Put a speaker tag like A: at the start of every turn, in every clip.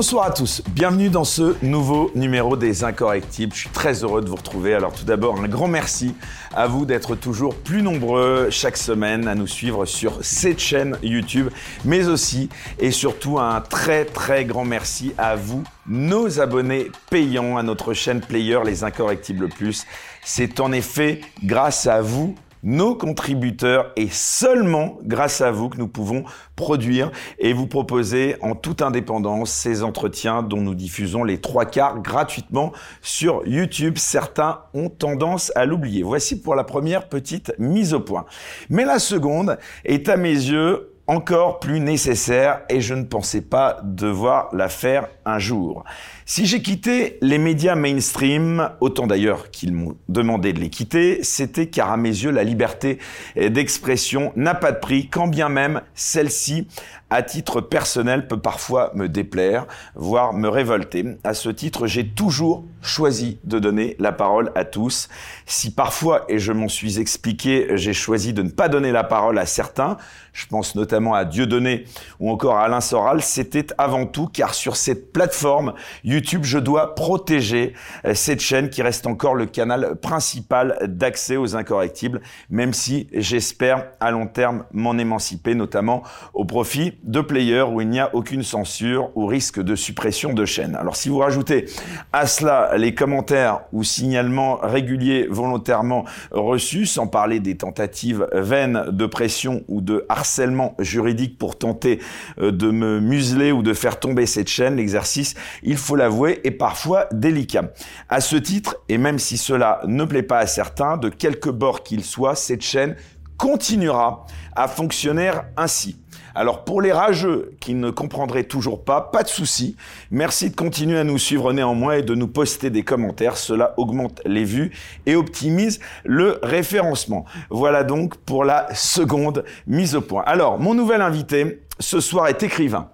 A: Bonsoir à tous, bienvenue dans ce nouveau numéro des Incorrectibles. Je suis très heureux de vous retrouver. Alors tout d'abord, un grand merci à vous d'être toujours plus nombreux chaque semaine à nous suivre sur cette chaîne YouTube, mais aussi et surtout un très très grand merci à vous, nos abonnés payants à notre chaîne Player Les Incorrectibles Plus. C'est en effet grâce à vous nos contributeurs et seulement grâce à vous que nous pouvons produire et vous proposer en toute indépendance ces entretiens dont nous diffusons les trois quarts gratuitement sur YouTube. Certains ont tendance à l'oublier. Voici pour la première petite mise au point. Mais la seconde est à mes yeux encore plus nécessaire et je ne pensais pas devoir la faire un jour. Si j'ai quitté les médias mainstream, autant d'ailleurs qu'ils m'ont demandé de les quitter, c'était car à mes yeux la liberté d'expression n'a pas de prix, quand bien même celle-ci, à titre personnel, peut parfois me déplaire, voire me révolter. À ce titre, j'ai toujours choisi de donner la parole à tous. Si parfois, et je m'en suis expliqué, j'ai choisi de ne pas donner la parole à certains, je pense notamment à Dieudonné ou encore à Alain Soral, c'était avant tout car sur cette YouTube, je dois protéger euh, cette chaîne qui reste encore le canal principal d'accès aux incorrectibles, même si j'espère à long terme m'en émanciper, notamment au profit de players où il n'y a aucune censure ou risque de suppression de chaîne. Alors si vous rajoutez à cela les commentaires ou signalements réguliers volontairement reçus, sans parler des tentatives vaines de pression ou de harcèlement juridique pour tenter euh, de me museler ou de faire tomber cette chaîne, l'exercice, il faut l'avouer, est parfois délicat. À ce titre, et même si cela ne plaît pas à certains, de quelque bord qu'il soit, cette chaîne continuera à fonctionner ainsi. Alors pour les rageux qui ne comprendraient toujours pas, pas de souci. Merci de continuer à nous suivre néanmoins et de nous poster des commentaires. Cela augmente les vues et optimise le référencement. Voilà donc pour la seconde mise au point. Alors mon nouvel invité ce soir est écrivain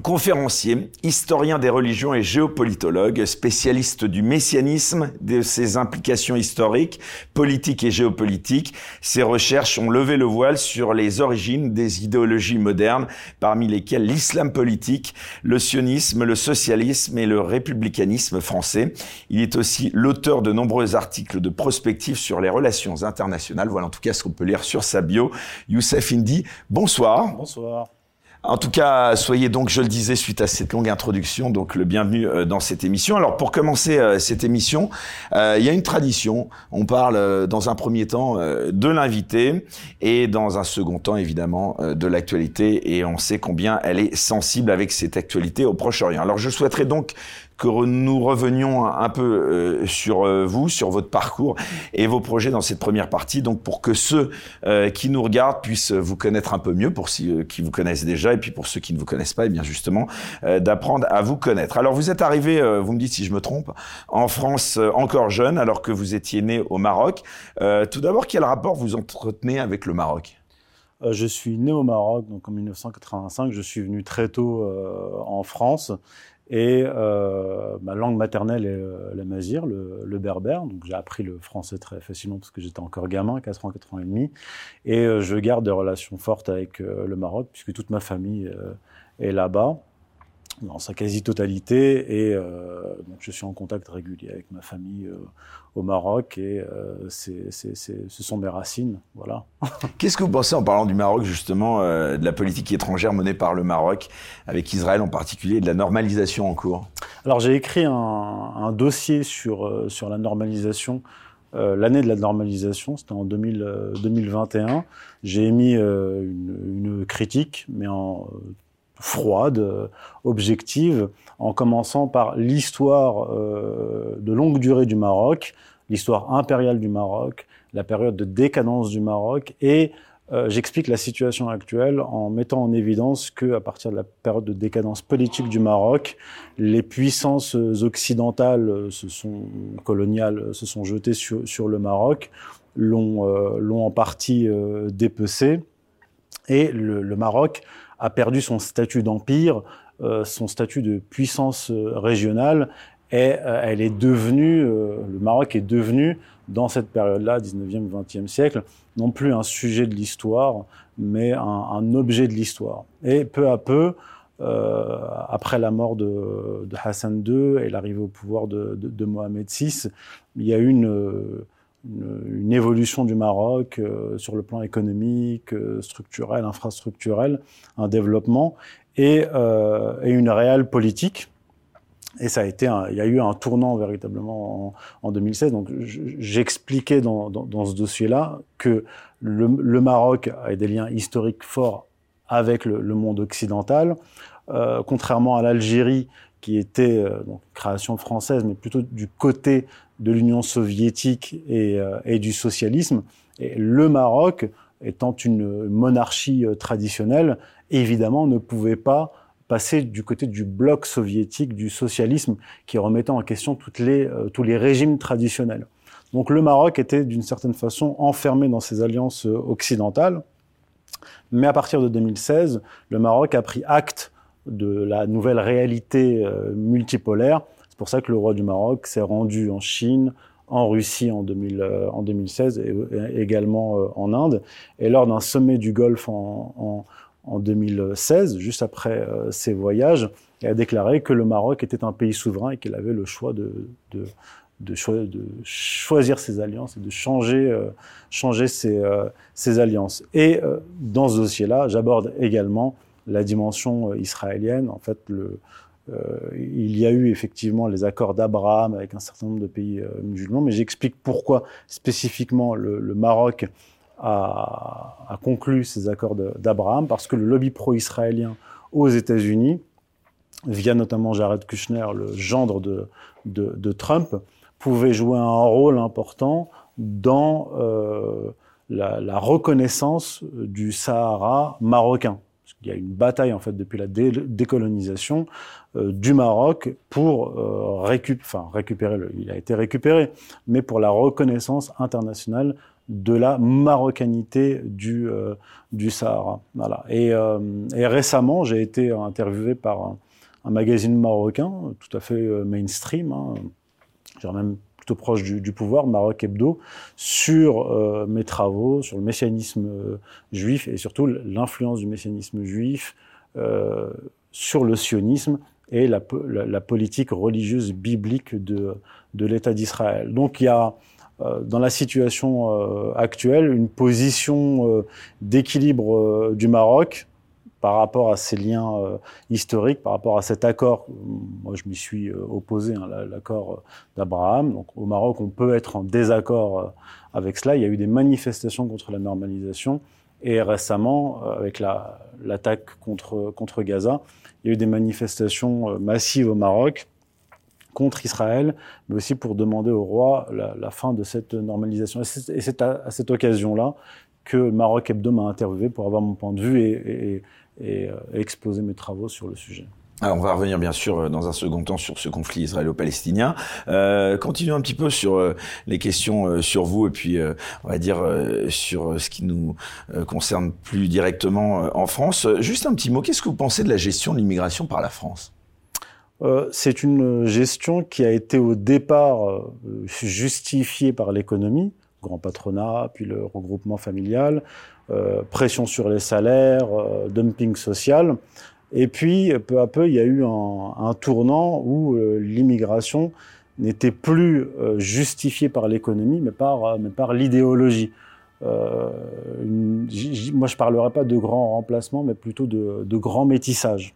A: conférencier, historien des religions et géopolitologue, spécialiste du messianisme, de ses implications historiques, politiques et géopolitiques. Ses recherches ont levé le voile sur les origines des idéologies modernes, parmi lesquelles l'islam politique, le sionisme, le socialisme et le républicanisme français. Il est aussi l'auteur de nombreux articles de prospective sur les relations internationales. Voilà en tout cas ce qu'on peut lire sur sa bio. Youssef Indy, bonsoir.
B: Bonsoir.
A: En tout cas, soyez donc, je le disais, suite à cette longue introduction, donc le bienvenu euh, dans cette émission. Alors, pour commencer euh, cette émission, euh, il y a une tradition. On parle dans un premier temps de l'invité et dans un second temps, évidemment, de l'actualité. Et on sait combien elle est sensible avec cette actualité au Proche-Orient. Alors, je souhaiterais donc que nous revenions un peu euh, sur euh, vous, sur votre parcours et vos projets dans cette première partie, donc pour que ceux euh, qui nous regardent puissent vous connaître un peu mieux, pour ceux qui vous connaissent déjà, et puis pour ceux qui ne vous connaissent pas, et eh bien justement d'apprendre à vous connaître. Alors vous êtes arrivé, vous me dites si je me trompe, en France encore jeune, alors que vous étiez né au Maroc. tout d'abord, quel rapport vous entretenez avec le Maroc?
B: Je suis né au Maroc, donc en 1985. Je suis venu très tôt en France et euh, ma langue maternelle est euh, la mazir, le, le, berbère. Donc j'ai appris le français très facilement parce que j'étais encore gamin, 4 ans, 4 ans et demi. Et euh, je garde des relations fortes avec euh, le Maroc puisque toute ma famille est là-bas dans sa quasi-totalité. Et euh, donc je suis en contact régulier avec ma famille euh, au Maroc et euh, ce sont mes racines. Voilà.
A: Qu'est-ce que vous pensez en parlant du Maroc, justement, de la politique étrangère menée par le Maroc, avec Israël en particulier, et de la normalisation en cours?
B: Alors j'ai écrit un, un dossier sur, sur la normalisation. Euh, l'année de la normalisation, c'était en 2000, 2021. J'ai émis une, une, critique, mais en froide, euh, objective, en commençant par l'histoire euh, de longue durée du Maroc, l'histoire impériale du Maroc, la période de décadence du Maroc, et euh, j'explique la situation actuelle en mettant en évidence que à partir de la période de décadence politique du Maroc, les puissances occidentales se sont coloniales se sont jetées sur, le Maroc, l'ont en partie dépecé, et le Maroc a perdu son statut d'empire, euh, son statut de puissance euh, régionale, et euh, elle est devenue, le Maroc est devenu, dans cette période-là, 19e, 20e siècle, non plus un sujet de l'histoire, mais un, objet de l'histoire. Et peu à peu, après la mort de, Hassan II et l'arrivée au pouvoir de, de, Mohamed VI, il y a eu une, évolution du Maroc sur le plan économique, structurel, infrastructurel, un développement et, et une réelle politique et ça a été, il y a eu un tournant véritablement en, 2016. Donc, j'expliquais dans, ce dossier-là que le, Maroc a des liens historiques forts avec le, le monde occidental, euh, contrairement à l'Algérie, qui était euh, donc création française, mais plutôt du côté de l'Union soviétique et, euh, et, du socialisme. Et le Maroc, étant une monarchie euh, traditionnelle, évidemment ne pouvait pas passer du côté du bloc soviétique, du socialisme, qui remettait en question les, euh, tous les régimes traditionnels. Donc le Maroc était d'une certaine façon enfermé dans ses alliances occidentales. Mais à partir de 2016, le Maroc a pris acte de la nouvelle réalité multipolaire. C'est pour ça que le roi du Maroc s'est rendu en Chine, en Russie en, 2000, en 2016 et, également en Inde. Et lors d'un sommet du Golfe en, en, en 2016, juste après euh, ses voyages, et a déclaré que le Maroc était un pays souverain et qu'il avait le choix de, choisir ses alliances et de changer, euh, ses, euh, ses, alliances. Et dans ce dossier-là, j'aborde également la dimension israélienne. En fait, le, il y a eu effectivement les accords d'Abraham avec un certain nombre de pays musulmans, mais j'explique pourquoi spécifiquement le, Maroc a, conclu ces accords d'Abraham parce que le lobby pro-israélien aux États-Unis, via notamment Jared Kushner, le gendre de, de, Trump, pouvait jouer un rôle important dans euh, la, reconnaissance du Sahara marocain. Il y a une bataille en fait depuis la décolonisation euh, du Maroc pour euh, récupérer, le, il a été récupéré, mais pour la reconnaissance internationale de la marocanité du, euh, Sahara. Voilà. Et, euh, et récemment, j'ai été interviewé par un, magazine marocain, tout à fait mainstream, hein, même plutôt proche du, pouvoir, Maroc Hebdo, sur mes travaux, sur le messianisme juif et surtout l'influence du messianisme juif sur le sionisme et la, la, politique religieuse biblique de, de l'État d'Israël. Donc il y a euh, dans la situation euh, actuelle, une position euh, d'équilibre du Maroc par rapport à ces liens historiques, par rapport à cet accord. Moi, je m'y suis opposé, hein, l'accord d'Abraham. Donc, au Maroc, on peut être en désaccord avec cela. Il y a eu des manifestations contre la normalisation. Et récemment, avec l'attaque contre, contre Gaza, il y a eu des manifestations massives au Maroc contre Israël, mais aussi pour demander au roi la, fin de cette normalisation. Et c'est à, cette occasion-là que Maroc Hebdo m'a interviewé pour avoir mon point de vue et, euh, exposer mes travaux sur le sujet.
A: Alors on va revenir bien sûr euh, dans un second temps sur ce conflit israélo-palestinien. Euh, continuons un petit peu sur euh, les questions sur vous et puis on va dire sur ce qui nous concerne plus directement en France. Juste un petit mot, qu'est-ce que vous pensez de la gestion de l'immigration par la France?
B: C'est une gestion qui a été au départ justifiée par l'économie, grand patronat, puis le regroupement familial, pression sur les salaires, dumping social. Et puis, peu à peu, il y a eu un, tournant où l'immigration n'était plus justifiée par l'économie, mais par, mais par l'idéologie. moi, je parlerai pas de grand remplacement, mais plutôt de, de grand métissage.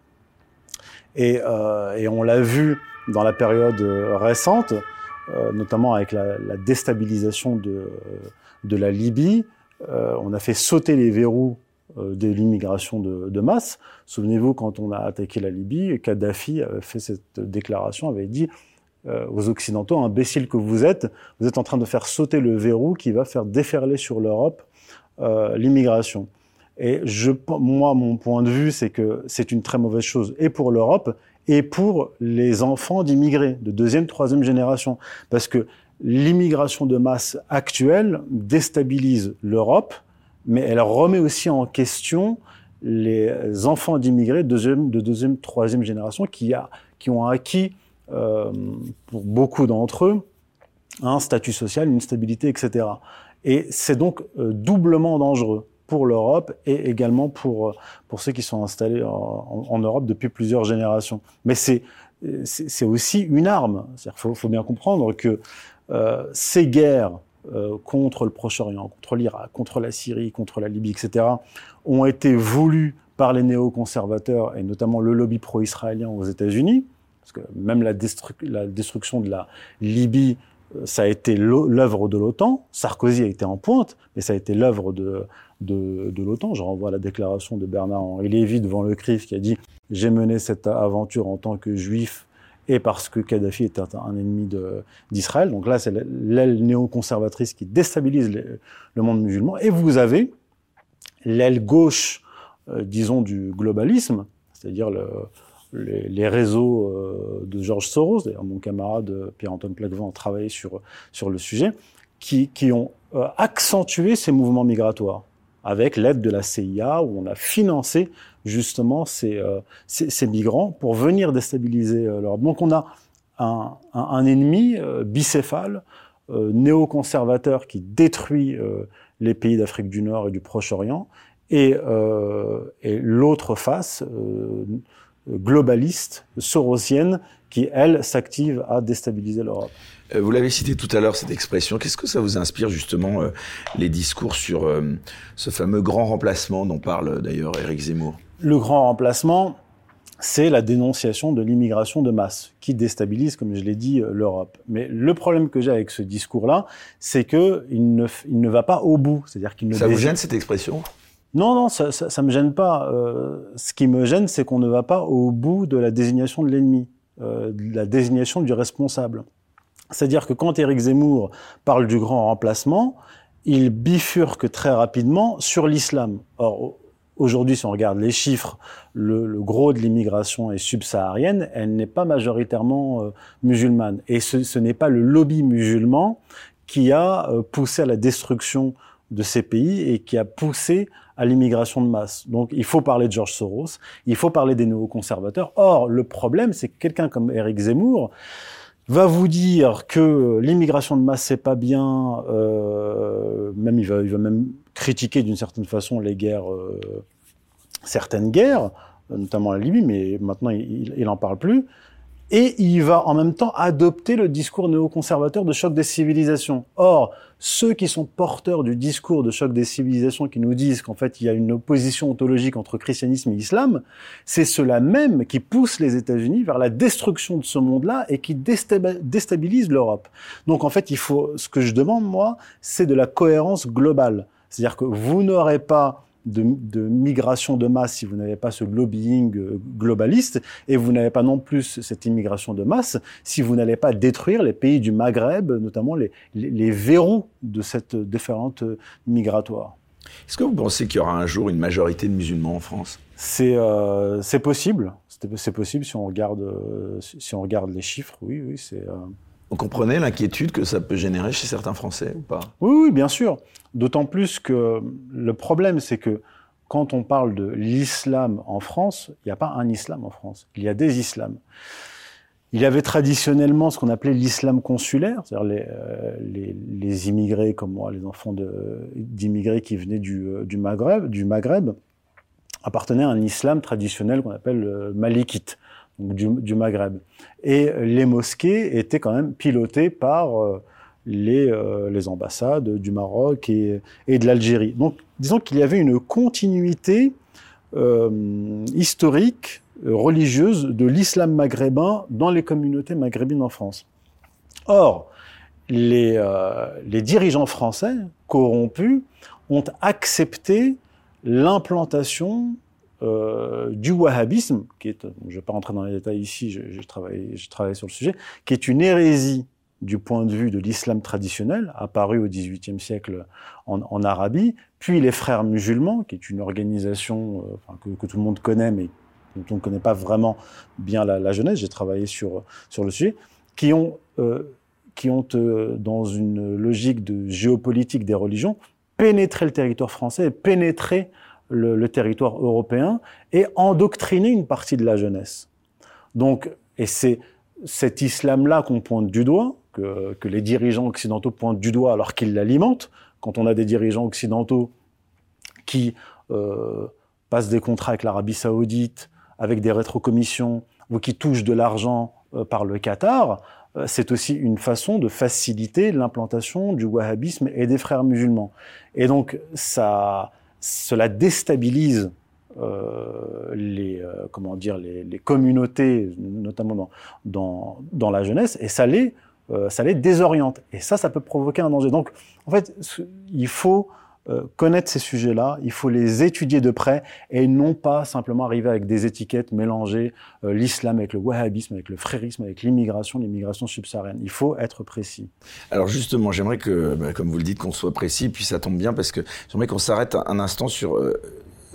B: Et, euh, et on l'a vu dans la période récente, euh, notamment avec la, la, déstabilisation de, de la Libye. Euh, on a fait sauter les verrous euh, de l'immigration de, masse. Souvenez-vous, quand on a attaqué la Libye, Kadhafi avait fait cette déclaration, avait dit euh, aux Occidentaux, imbéciles que vous êtes, vous êtes en train de faire sauter le verrou qui va faire déferler sur l'Europe l'immigration. Et moi, mon point de vue, c'est que c'est une très mauvaise chose, et pour l'Europe, et pour les enfants d'immigrés de deuxième, troisième génération. Parce que l'immigration de masse actuelle déstabilise l'Europe, mais elle remet aussi en question les enfants d'immigrés de deuxième, de deuxième, troisième génération qui, a, qui ont acquis, euh, pour beaucoup d'entre eux, un statut social, une stabilité, etc. Et c'est donc euh, doublement dangereux pour l'Europe et également pour, pour ceux qui sont installés en, Europe depuis plusieurs générations. Mais c'est, aussi une arme. Il faut, faut, bien comprendre que euh, ces guerres euh, contre le Proche-Orient, contre l'Irak, contre la Syrie, contre la Libye, etc., ont été voulues par les néoconservateurs et notamment le lobby pro-israélien aux États-Unis, parce que même la, destruction de la Libye ça a été l'œuvre de l'OTAN. Sarkozy a été en pointe, mais ça a été l'œuvre de, de, de l'OTAN. Je renvoie à la déclaration de Bernard-Henri Lévy devant le CRIF qui a dit « J'ai mené cette aventure en tant que juif et parce que Kadhafi était un ennemi d'Israël. » Donc là, c'est l'aile néoconservatrice qui déstabilise le monde musulman. Et vous avez l'aile gauche, euh, disons, du globalisme, c'est-à-dire le, les, réseaux euh, de Georges Soros, d'ailleurs mon camarade euh, Pierre-Antoine Plaquevent a travaillé sur, sur le sujet, qui, qui ont accentué ces mouvements migratoires avec l'aide de la CIA, où on a financé justement ces, ces, ces migrants pour venir déstabiliser l'Europe. Donc on a un, ennemi bicéphale, néoconservateur, qui détruit les pays d'Afrique du Nord et du Proche-Orient, et, et l'autre face globaliste, sorosienne, qui, elle, s'active à déstabiliser l'Europe.
A: Euh, vous l'avez cité tout à l'heure, cette expression. Qu'est-ce que ça vous inspire, justement, euh, les discours sur euh, ce fameux grand remplacement dont parle d'ailleurs Éric Zemmour?
B: Le grand remplacement, c'est la dénonciation de l'immigration de masse, qui déstabilise, comme je l'ai dit, l'Europe. Mais le problème que j'ai avec ce discours-là, c'est qu'il ne, il ne va pas au bout. C'est-à-dire qu'il ne
A: Ça vous gêne, cette expression?
B: Non, non, ça, ça, ça me gêne pas. Euh, ce qui me gêne, c'est qu'on ne va pas au bout de la désignation de l'ennemi, de la désignation du responsable. C'est-à-dire que quand Éric Zemmour parle du grand remplacement, il bifurque très rapidement sur l'islam. Or, aujourd'hui, si on regarde les chiffres, le, gros de l'immigration est subsaharienne, elle n'est pas majoritairement euh, musulmane. Et ce, n'est pas le lobby musulman qui a euh, poussé à la destruction de ces pays et qui a poussé à l'immigration de masse. Donc il faut parler de George Soros, il faut parler des néoconservateurs. Or, le problème, c'est que quelqu'un comme Eric Zemmour va vous dire que l'immigration de masse c'est pas bien, euh, même il va, il va même critiquer d'une certaine façon les guerres, euh, certaines guerres, notamment la Libye, mais maintenant il, il en parle plus et il va en même temps adopter le discours néoconservateur de choc des civilisations. Or, ceux qui sont porteurs du discours de choc des civilisations, qui nous disent qu'en fait il y a une opposition ontologique entre christianisme et islam, c'est ceux-là même qui poussent les États-Unis vers la destruction de ce monde-là et qui déstabilisent l'Europe. Donc en fait, il faut, ce que je demande moi, c'est de la cohérence globale. C'est-à-dire que vous n'aurez pas de, de, migration de masse si vous n'avez pas ce lobbying euh, globaliste et vous n'avez pas non plus cette immigration de masse si vous n'allez pas détruire les pays du Maghreb, notamment les, les, les verrous de cette différente migratoire.
A: Est-ce que vous pensez qu'il y aura un jour une majorité de musulmans en France?
B: C'est euh, possible. C'est possible si on regarde euh, si on regarde les chiffres. Oui, oui, c'est. Euh...
A: Vous comprenez l'inquiétude que ça peut générer chez certains Français ou pas?
B: Oui, oui, bien sûr. D'autant plus que le problème, c'est que quand on parle de l'islam en France, il n'y a pas un islam en France, il y a des islams. Il y avait traditionnellement ce qu'on appelait l'islam consulaire, c'est-à-dire les, euh, immigrés comme moi, les enfants d'immigrés qui venaient du, euh, du, Maghreb, du Maghreb, appartenaient à un islam traditionnel qu'on appelle le malikite, du, Maghreb. Et les mosquées étaient quand même pilotées par euh, les, euh, les ambassades du Maroc et, et de l'Algérie. Donc, disons qu'il y avait une continuité euh, historique, religieuse de l'islam maghrébin dans les communautés maghrébines en France. Or, les, euh, les dirigeants français corrompus ont accepté l'implantation euh, du wahhabisme, qui est, je ne vais pas rentrer dans les détails ici, j'ai travaillé, travaillé sur le sujet, qui est une hérésie du point de vue de l'islam traditionnel, apparu au XVIIIe siècle en, Arabie, puis les Frères musulmans, qui est une organisation euh, que, tout le monde connaît, mais dont on ne connaît pas vraiment bien la, jeunesse, j'ai travaillé sur, sur le sujet, qui ont, euh, qui ont euh, dans une logique de géopolitique des religions, pénétré le territoire français pénétré le, le territoire européen et endoctriné une partie de la jeunesse. Donc, et c'est cet islam-là qu'on pointe du doigt, que, les dirigeants occidentaux pointent du doigt alors qu'ils l'alimentent. Quand on a des dirigeants occidentaux qui euh, passent des contrats avec l'Arabie saoudite, avec des rétrocommissions, ou qui touchent de l'argent euh, par le Qatar, euh, c'est aussi une façon de faciliter l'implantation du wahhabisme et des frères musulmans. Et donc, ça, cela déstabilise les, comment dire, les, communautés, notamment dans, dans, dans, la jeunesse, et ça les, euh, ça les désoriente. Et ça, ça peut provoquer un danger. Donc, en fait, il faut euh, connaître ces sujets-là, il faut les étudier de près et non pas simplement arriver avec des étiquettes, mélanger euh, l'islam avec le wahhabisme, avec le frérisme, avec l'immigration, l'immigration subsaharienne. Il faut être précis.
A: Alors justement, j'aimerais que, bah, comme vous le dites, qu'on soit précis, puis ça tombe bien parce que j'aimerais qu'on s'arrête un instant sur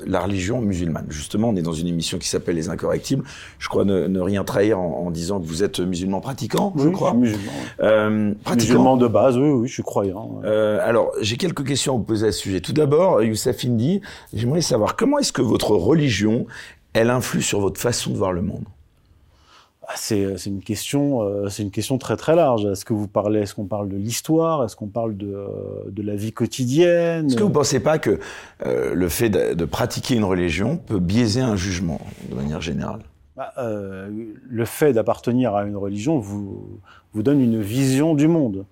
A: la religion musulmane. Justement, on est dans une émission qui s'appelle Les Incorrectibles. Je crois ne, ne rien trahir en, en, disant que vous êtes musulman pratiquant,
B: oui,
A: je crois.
B: Je suis musulman. Euh, pratiquant. Musulman de base, oui, oui, je suis croyant.
A: Euh, alors, j'ai quelques questions à vous poser à ce sujet. Tout d'abord, Youssef Indy, j'aimerais savoir comment est-ce que votre religion, elle influe sur votre façon de voir le monde?
B: Ah, c'est une question, euh, c'est une question très très large. Est-ce que vous parlez, est-ce qu'on parle de l'histoire, est-ce qu'on parle de, euh, de la vie quotidienne?
A: Est-ce que vous pensez pas que euh, le fait de, de, pratiquer une religion peut biaiser un jugement de manière générale?
B: Bah, euh, Le fait d'appartenir à une religion vous vous donne une vision du monde.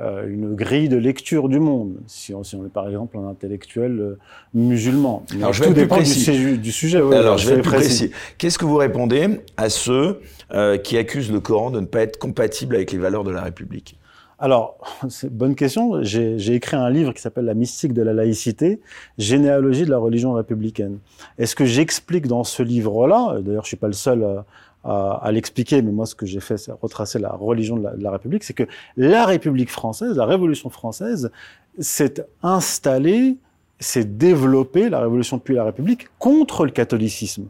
B: Euh, une grille de lecture du monde, si on, si on est par exemple un intellectuel euh, musulman.
A: Mais Alors, je vais tout dépend
B: du, du, sujet.
A: Oui, Alors, je vais être précis. précis. Qu'est-ce que vous répondez à ceux euh, qui accusent le Coran de ne pas être compatible avec les valeurs de la République?
B: Alors, c'est bonne question. J'ai écrit un livre qui s'appelle La mystique de la laïcité, généalogie de la religion républicaine. est ce que j'explique dans ce livre-là, d'ailleurs je suis pas le seul à, à l'expliquer, mais moi ce que j'ai fait, c'est retracer la religion de la, de la République, c'est que la République française, la Révolution française, s'est installée, s'est développée, la Révolution puis la République, contre le catholicisme.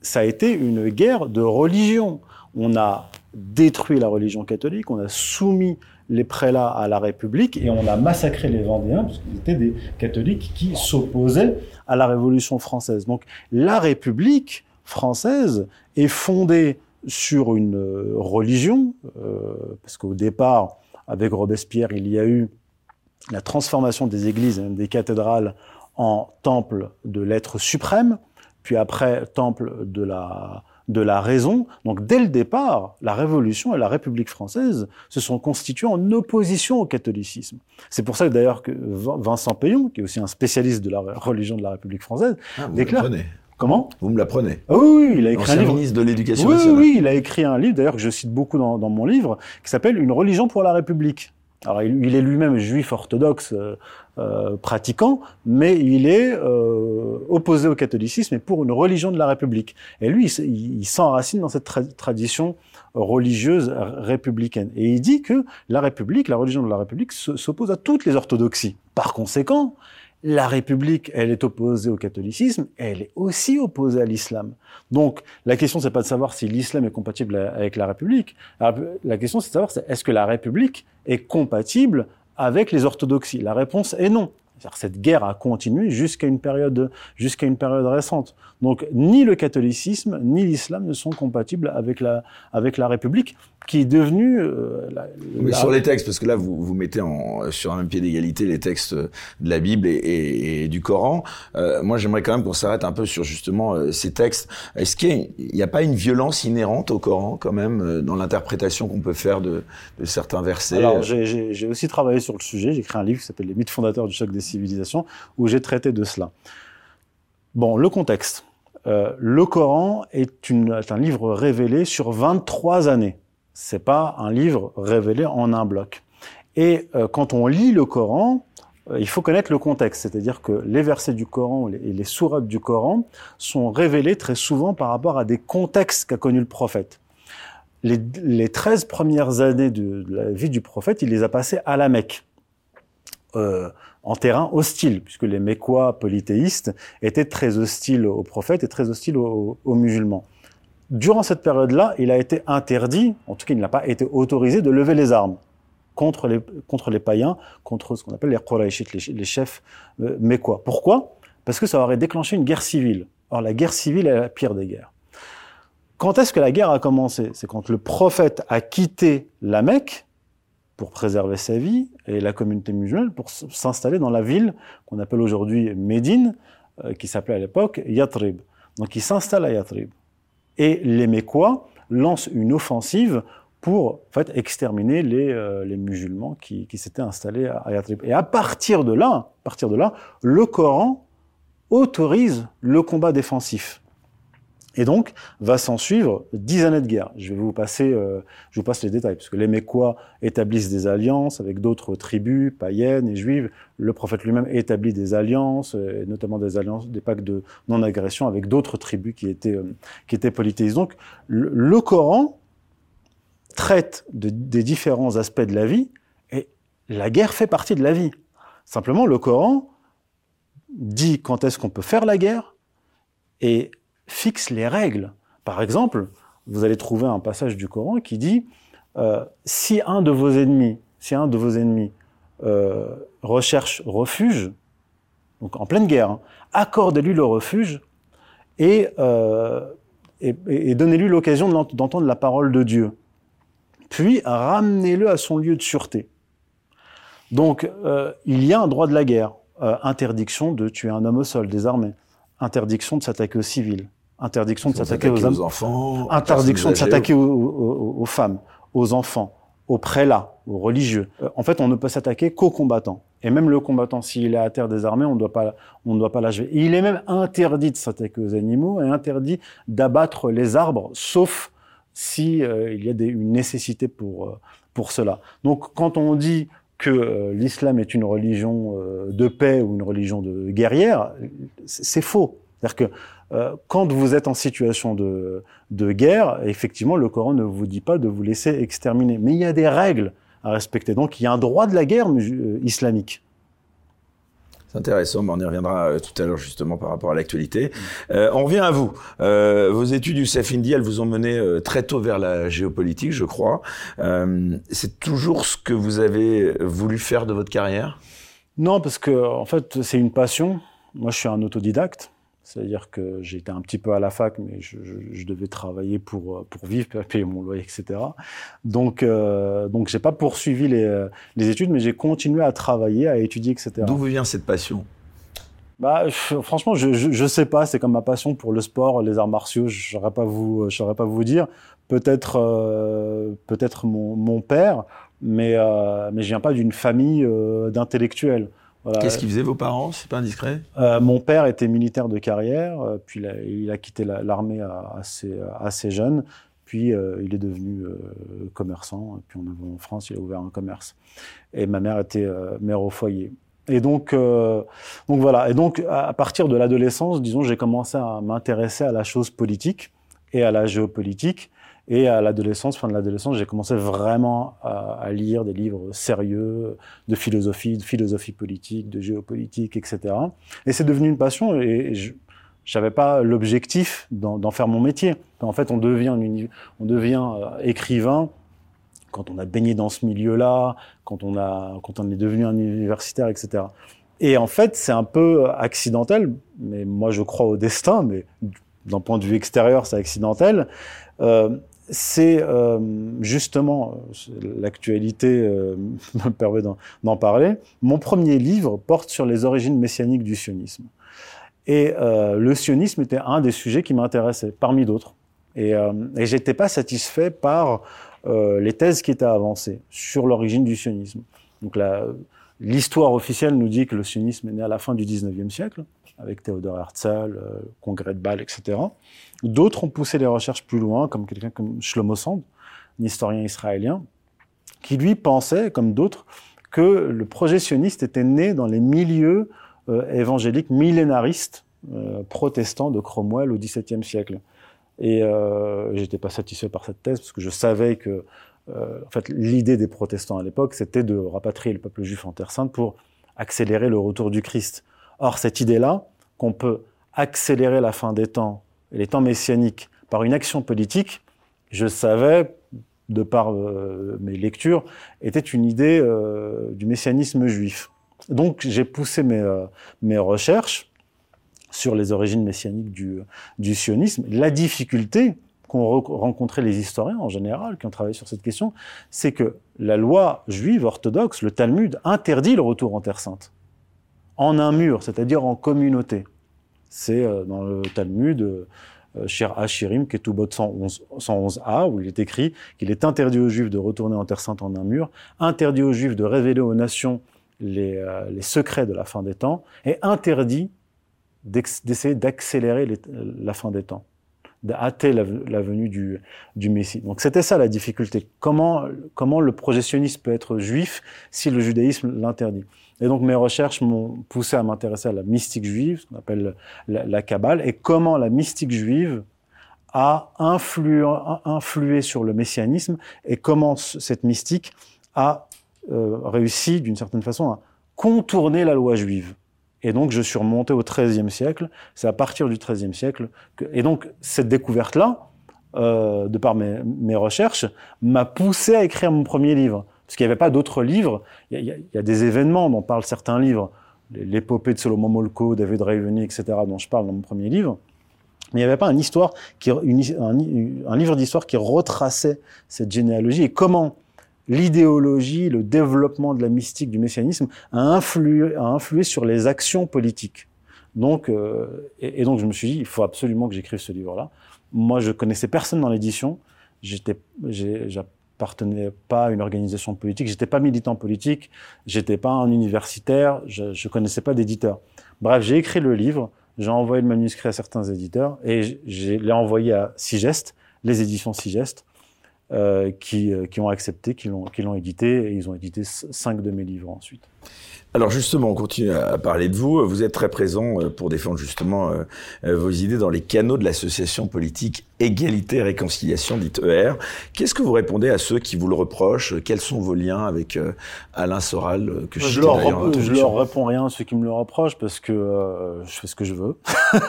B: Ça a été une guerre de religion. On a détruit la religion catholique, on a soumis les prélats à la République et on a massacré les Vendéens parce qu'ils étaient des catholiques qui s'opposaient à la Révolution française. Donc la République française est fondée sur une religion, euh, parce qu'au départ, avec Robespierre, il y a eu la transformation des églises et même des cathédrales en temple de l'être suprême, puis après temple de la de la raison. Donc dès le départ, la Révolution et la République française se sont constituées en opposition au catholicisme. C'est pour ça que d'ailleurs que Vincent Payon, qui est aussi un spécialiste de la religion de la République française,
A: ah,
B: déclare... Comment
A: Vous me l'apprenez.
B: Ah oui, oui, il a écrit un livre.
A: ministre de l'Éducation
B: oui,
A: nationale.
B: Oui, il a écrit un livre, d'ailleurs que je cite beaucoup dans, dans mon livre, qui s'appelle Une religion pour la République. Alors, il, il est lui-même juif orthodoxe euh, euh, pratiquant, mais il est euh, opposé au catholicisme et pour une religion de la République. Et lui, il, il s'enracine dans cette tra tradition religieuse républicaine. Et il dit que la République, la religion de la République, s'oppose à toutes les orthodoxies. Par conséquent, la République, elle est opposée au catholicisme, elle est aussi opposée à l'islam. Donc, la question, c'est pas de savoir si l'islam est compatible avec la République. La question, c'est de savoir, est-ce que la République est compatible avec les orthodoxies? La réponse est non. Cette guerre a continué jusqu'à une période, jusqu'à une période récente. Donc, ni le catholicisme ni l'islam ne sont compatibles avec la, avec la République, qui est devenue. Euh, la,
A: Mais la... sur les textes, parce que là, vous, vous mettez en, sur un même pied d'égalité les textes de la Bible et, et, et du Coran. Euh, moi, j'aimerais quand même qu'on s'arrête un peu sur justement euh, ces textes. Est-ce qu'il n'y a, a, pas une violence inhérente au Coran, quand même, euh, dans l'interprétation qu'on peut faire de, de certains versets?
B: Alors, j'ai aussi travaillé sur le sujet. J'ai écrit un livre qui s'appelle Les mythes fondateurs du choc des civilisations, où j'ai traité de cela. Bon, le contexte. Euh, le Coran est, un livre révélé sur 23 années. C'est pas un livre révélé en un bloc. Et euh, quand on lit le Coran, euh, il faut connaître le contexte, c'est-à-dire que les versets du Coran et les, les sourates du Coran sont révélés très souvent par rapport à des contextes qu'a connu le prophète. Les, les 13 premières années de, la vie du prophète, il les a passées à la Mecque. En terrain hostile, puisque les Mécois polythéistes étaient très hostiles aux prophètes et très hostiles aux, musulmans. Durant cette période-là, il a été interdit, en tout cas il n'a pas été autorisé de lever les armes contre les, contre les païens, contre ce qu'on appelle les Quraishites, les, les chefs euh, mécois. Pourquoi? Parce que ça aurait déclenché une guerre civile. Or la guerre civile est la pire des guerres. Quand est-ce que la guerre a commencé? C'est quand le prophète a quitté la Mecque pour préserver sa vie et la communauté musulmane pour s'installer dans la ville qu'on appelle aujourd'hui Médine, euh, qui s'appelait à l'époque Yatrib. Donc ils s'installent à Yatrib. Et les Mécois lancent une offensive pour en fait, exterminer les, euh, les musulmans qui, qui s'étaient installés à, Yatrib. Et à partir de là, à partir de là, le Coran autorise le combat défensif. Et donc, va s'en suivre dix années de guerre. Je vais vous passer, euh, je vous passe les détails, parce que les Mécois établissent des alliances avec d'autres tribus païennes et juives. Le prophète lui-même établit des alliances, euh, notamment des alliances, des pactes de non-agression avec d'autres tribus qui étaient, euh, qui étaient polythéistes. Donc, le, Coran traite des différents aspects de la vie, et la guerre fait partie de la vie. Simplement, le Coran dit quand est-ce qu'on peut faire la guerre, et fixe les règles. Par exemple, vous allez trouver un passage du Coran qui dit euh, si un de vos ennemis, si un de vos ennemis euh, recherche refuge, donc en pleine guerre, hein, accordez-lui le refuge et, euh, et, donnez-lui l'occasion d'entendre la parole de Dieu. Puis ramenez-le à son lieu de sûreté. Donc il y a un droit de la guerre, interdiction de tuer un homme au sol, désarmé, interdiction de s'attaquer aux civils, interdiction de s'attaquer aux,
A: enfants,
B: interdiction de s'attaquer aux, femmes, aux enfants, aux prélats, aux religieux. Euh, en fait, on ne peut s'attaquer qu'aux combattants. Et même le combattant, s'il est à terre désarmé, on ne doit pas, on ne doit pas l'achever. Il est même interdit de s'attaquer aux animaux et interdit d'abattre les arbres, sauf si euh, il y a des, une nécessité pour euh, pour cela. Donc, quand on dit que l'islam est une religion de paix ou une religion de guerrière, c'est faux. C'est-à-dire que euh, quand vous êtes en situation de, de guerre, effectivement, le Coran ne vous dit pas de vous laisser exterminer. Mais il y a des règles à respecter. Donc, il y a un droit de la guerre euh, islamique.
A: C'est intéressant, on y reviendra euh, tout à l'heure justement par rapport à l'actualité. Euh, on revient à vous. Euh, vos études du Indy, elles vous ont mené très tôt vers la géopolitique, je crois. c'est toujours ce que vous avez voulu faire de votre carrière?
B: Non, parce que en fait, c'est une passion. Moi, je suis un autodidacte. C'est-à-dire que j'étais un petit peu à la fac, mais je, je, devais travailler pour, pour vivre, payer mon loyer, etc. Donc, euh, donc j'ai pas poursuivi les, les études, mais j'ai continué à travailler, à étudier, etc.
A: D'où vous vient cette passion?
B: Bah, franchement, je, je, je, sais pas. C'est comme ma passion pour le sport, les arts martiaux. Je saurais pas vous, je saurais pas vous dire. Peut-être, euh, peut-être mon, mon, père, mais euh, mais je viens pas d'une famille euh, d'intellectuels.
A: Qu'est-ce qu'ils faisaient vos parents, c'est pas indiscret?
B: Euh, Mon père était militaire de carrière, euh, puis il a, il a quitté l'armée assez, assez jeune, puis euh, il est devenu euh, commerçant, et puis on avait en France, il a ouvert un commerce. Et ma mère était mère au foyer. Et donc, donc voilà. Et donc, à partir de l'adolescence, disons, j'ai commencé à m'intéresser à la chose politique et à la géopolitique. Et à l'adolescence, fin de l'adolescence, j'ai commencé vraiment à, lire des livres sérieux de philosophie, de philosophie politique, de géopolitique, etc. Et c'est devenu une passion et je n'avais pas l'objectif d'en faire mon métier. En fait, on devient, on devient euh, écrivain quand on a baigné dans ce milieu-là, quand on a, quand on est devenu un universitaire, etc. Et en fait, c'est un peu accidentel, mais moi je crois au destin, mais d'un point de vue extérieur, c'est accidentel. Euh, c'est euh, justement, l'actualité euh, me permet d'en parler, mon premier livre porte sur les origines messianiques du sionisme. Et euh, le sionisme était un des sujets qui m'intéressait, parmi d'autres. Et, euh, et j'étais pas satisfait par euh, les thèses qui étaient avancées sur l'origine du sionisme. Donc l'histoire officielle nous dit que le sionisme est né à la fin du 19e siècle, avec Théodore Herzl, congrès de Bâle, etc. D'autres ont poussé les recherches plus loin, comme quelqu'un comme Shlomo Sand, un historien israélien, qui lui pensait, comme d'autres, que le projet sioniste était né dans les milieux euh, évangéliques millénaristes euh, protestants de Cromwell au XVIIe siècle. Et euh, j'étais pas satisfait par cette thèse parce que je savais que, euh, en fait, l'idée des protestants à l'époque, c'était de rapatrier le peuple juif en Terre Sainte pour accélérer le retour du Christ. Or, cette idée-là, qu'on peut accélérer la fin des temps les temps messianiques par une action politique, je savais, de par euh, mes lectures, était une idée euh, du messianisme juif. Donc j'ai poussé mes, euh, mes recherches sur les origines messianiques du, sionisme. La difficulté qu'ont rencontré les historiens en général, qui ont travaillé sur cette question, c'est que la loi juive orthodoxe, le Talmud, interdit le retour en Terre Sainte. En un mur, c'est-à-dire en communauté. C'est euh, dans le Talmud, euh, Shir Hashirim, Ketubot 111, 111a, où il est écrit qu'il est interdit aux Juifs de retourner en Terre Sainte en un mur, interdit aux Juifs de révéler aux nations les, euh, secrets de la fin des temps, et interdit d'essayer d'accélérer la fin des temps, d'hâter la, la, venue du, Messie. Donc c'était ça la difficulté. Comment, le projectionnisme peut être juif si le judaïsme l'interdit? Et donc mes recherches m'ont poussé à m'intéresser à la mystique juive, ce qu'on appelle la, Kabbale, et comment la mystique juive a influé, sur le messianisme et comment cette mystique a euh, réussi d'une certaine façon à contourner la loi juive. Et donc, je suis remonté au XIIIe siècle. C'est à partir du XIIIe siècle que... Et donc, cette découverte-là, euh, de par mes recherches, m'a poussé à écrire mon premier livre. Parce qu'il n'y avait pas d'autres livres. Il y, a, des événements dont parlent certains livres. L'épopée de Solomon Molko, David Ravenny, etc., dont je parle dans mon premier livre. Mais il n'y avait pas histoire une, un, livre d'histoire qui retraçait cette généalogie et comment l'idéologie, le développement de la mystique du messianisme a influé, a influé sur les actions politiques. Donc, euh, et, et, donc je me suis dit, il faut absolument que j'écrive ce livre-là. Moi, je connaissais personne dans l'édition. J'étais, j'appartenais pas à une organisation politique. J'étais pas militant politique. J'étais pas un universitaire. Je, je connaissais pas d'éditeur. Bref, j'ai écrit le livre. J'ai envoyé le manuscrit à certains éditeurs et je l'ai envoyé à Sigest, les éditions Sigest. Euh, qui, euh, qui, ont accepté, qui l'ont, édité, et ils ont édité cinq de mes livres ensuite.
A: Alors justement, on continue à parler de vous. Vous êtes très présent euh, pour défendre justement vos idées dans les canaux de l'association politique Égalité et Réconciliation, dite ER. Qu'est-ce que vous répondez à ceux qui vous le reprochent? Quels sont vos liens avec Alain Soral
B: que je, je leur, réponds rien à ceux qui me le reprochent parce que euh, je fais ce que je veux.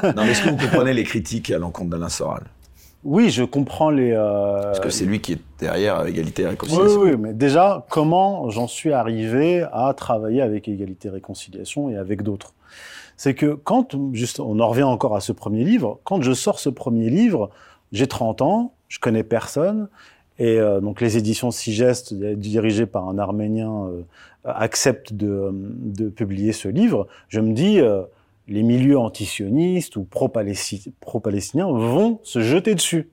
A: non, mais est-ce que vous comprenez les critiques à l'encontre d'Alain Soral?
B: Oui, je comprends les.
A: Euh... Parce que c'est lui qui est derrière Égalité et Réconciliation.
B: Oui, oui, mais déjà, comment j'en suis arrivé à travailler avec Égalité et Réconciliation et avec d'autres? C'est que quand, juste, on en revient encore à ce premier livre, quand je sors ce premier livre, j'ai 30 ans, je connais personne, et euh, donc les éditions Sigest, dirigées par un Arménien, euh, acceptent de, de, publier ce livre. Je me dis euh, les milieux antisionistes ou pro-palestiniens vont se jeter dessus.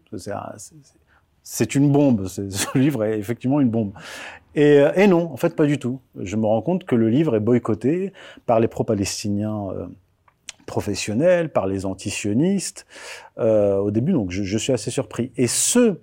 B: C'est une bombe, ce livre est effectivement une bombe. Et, et, non, en fait, pas du tout. Je me rends compte que le livre est boycotté par les pro-palestiniens euh, professionnels, par les antisionistes. Euh, au début, donc, je, je, suis assez surpris. Et ceux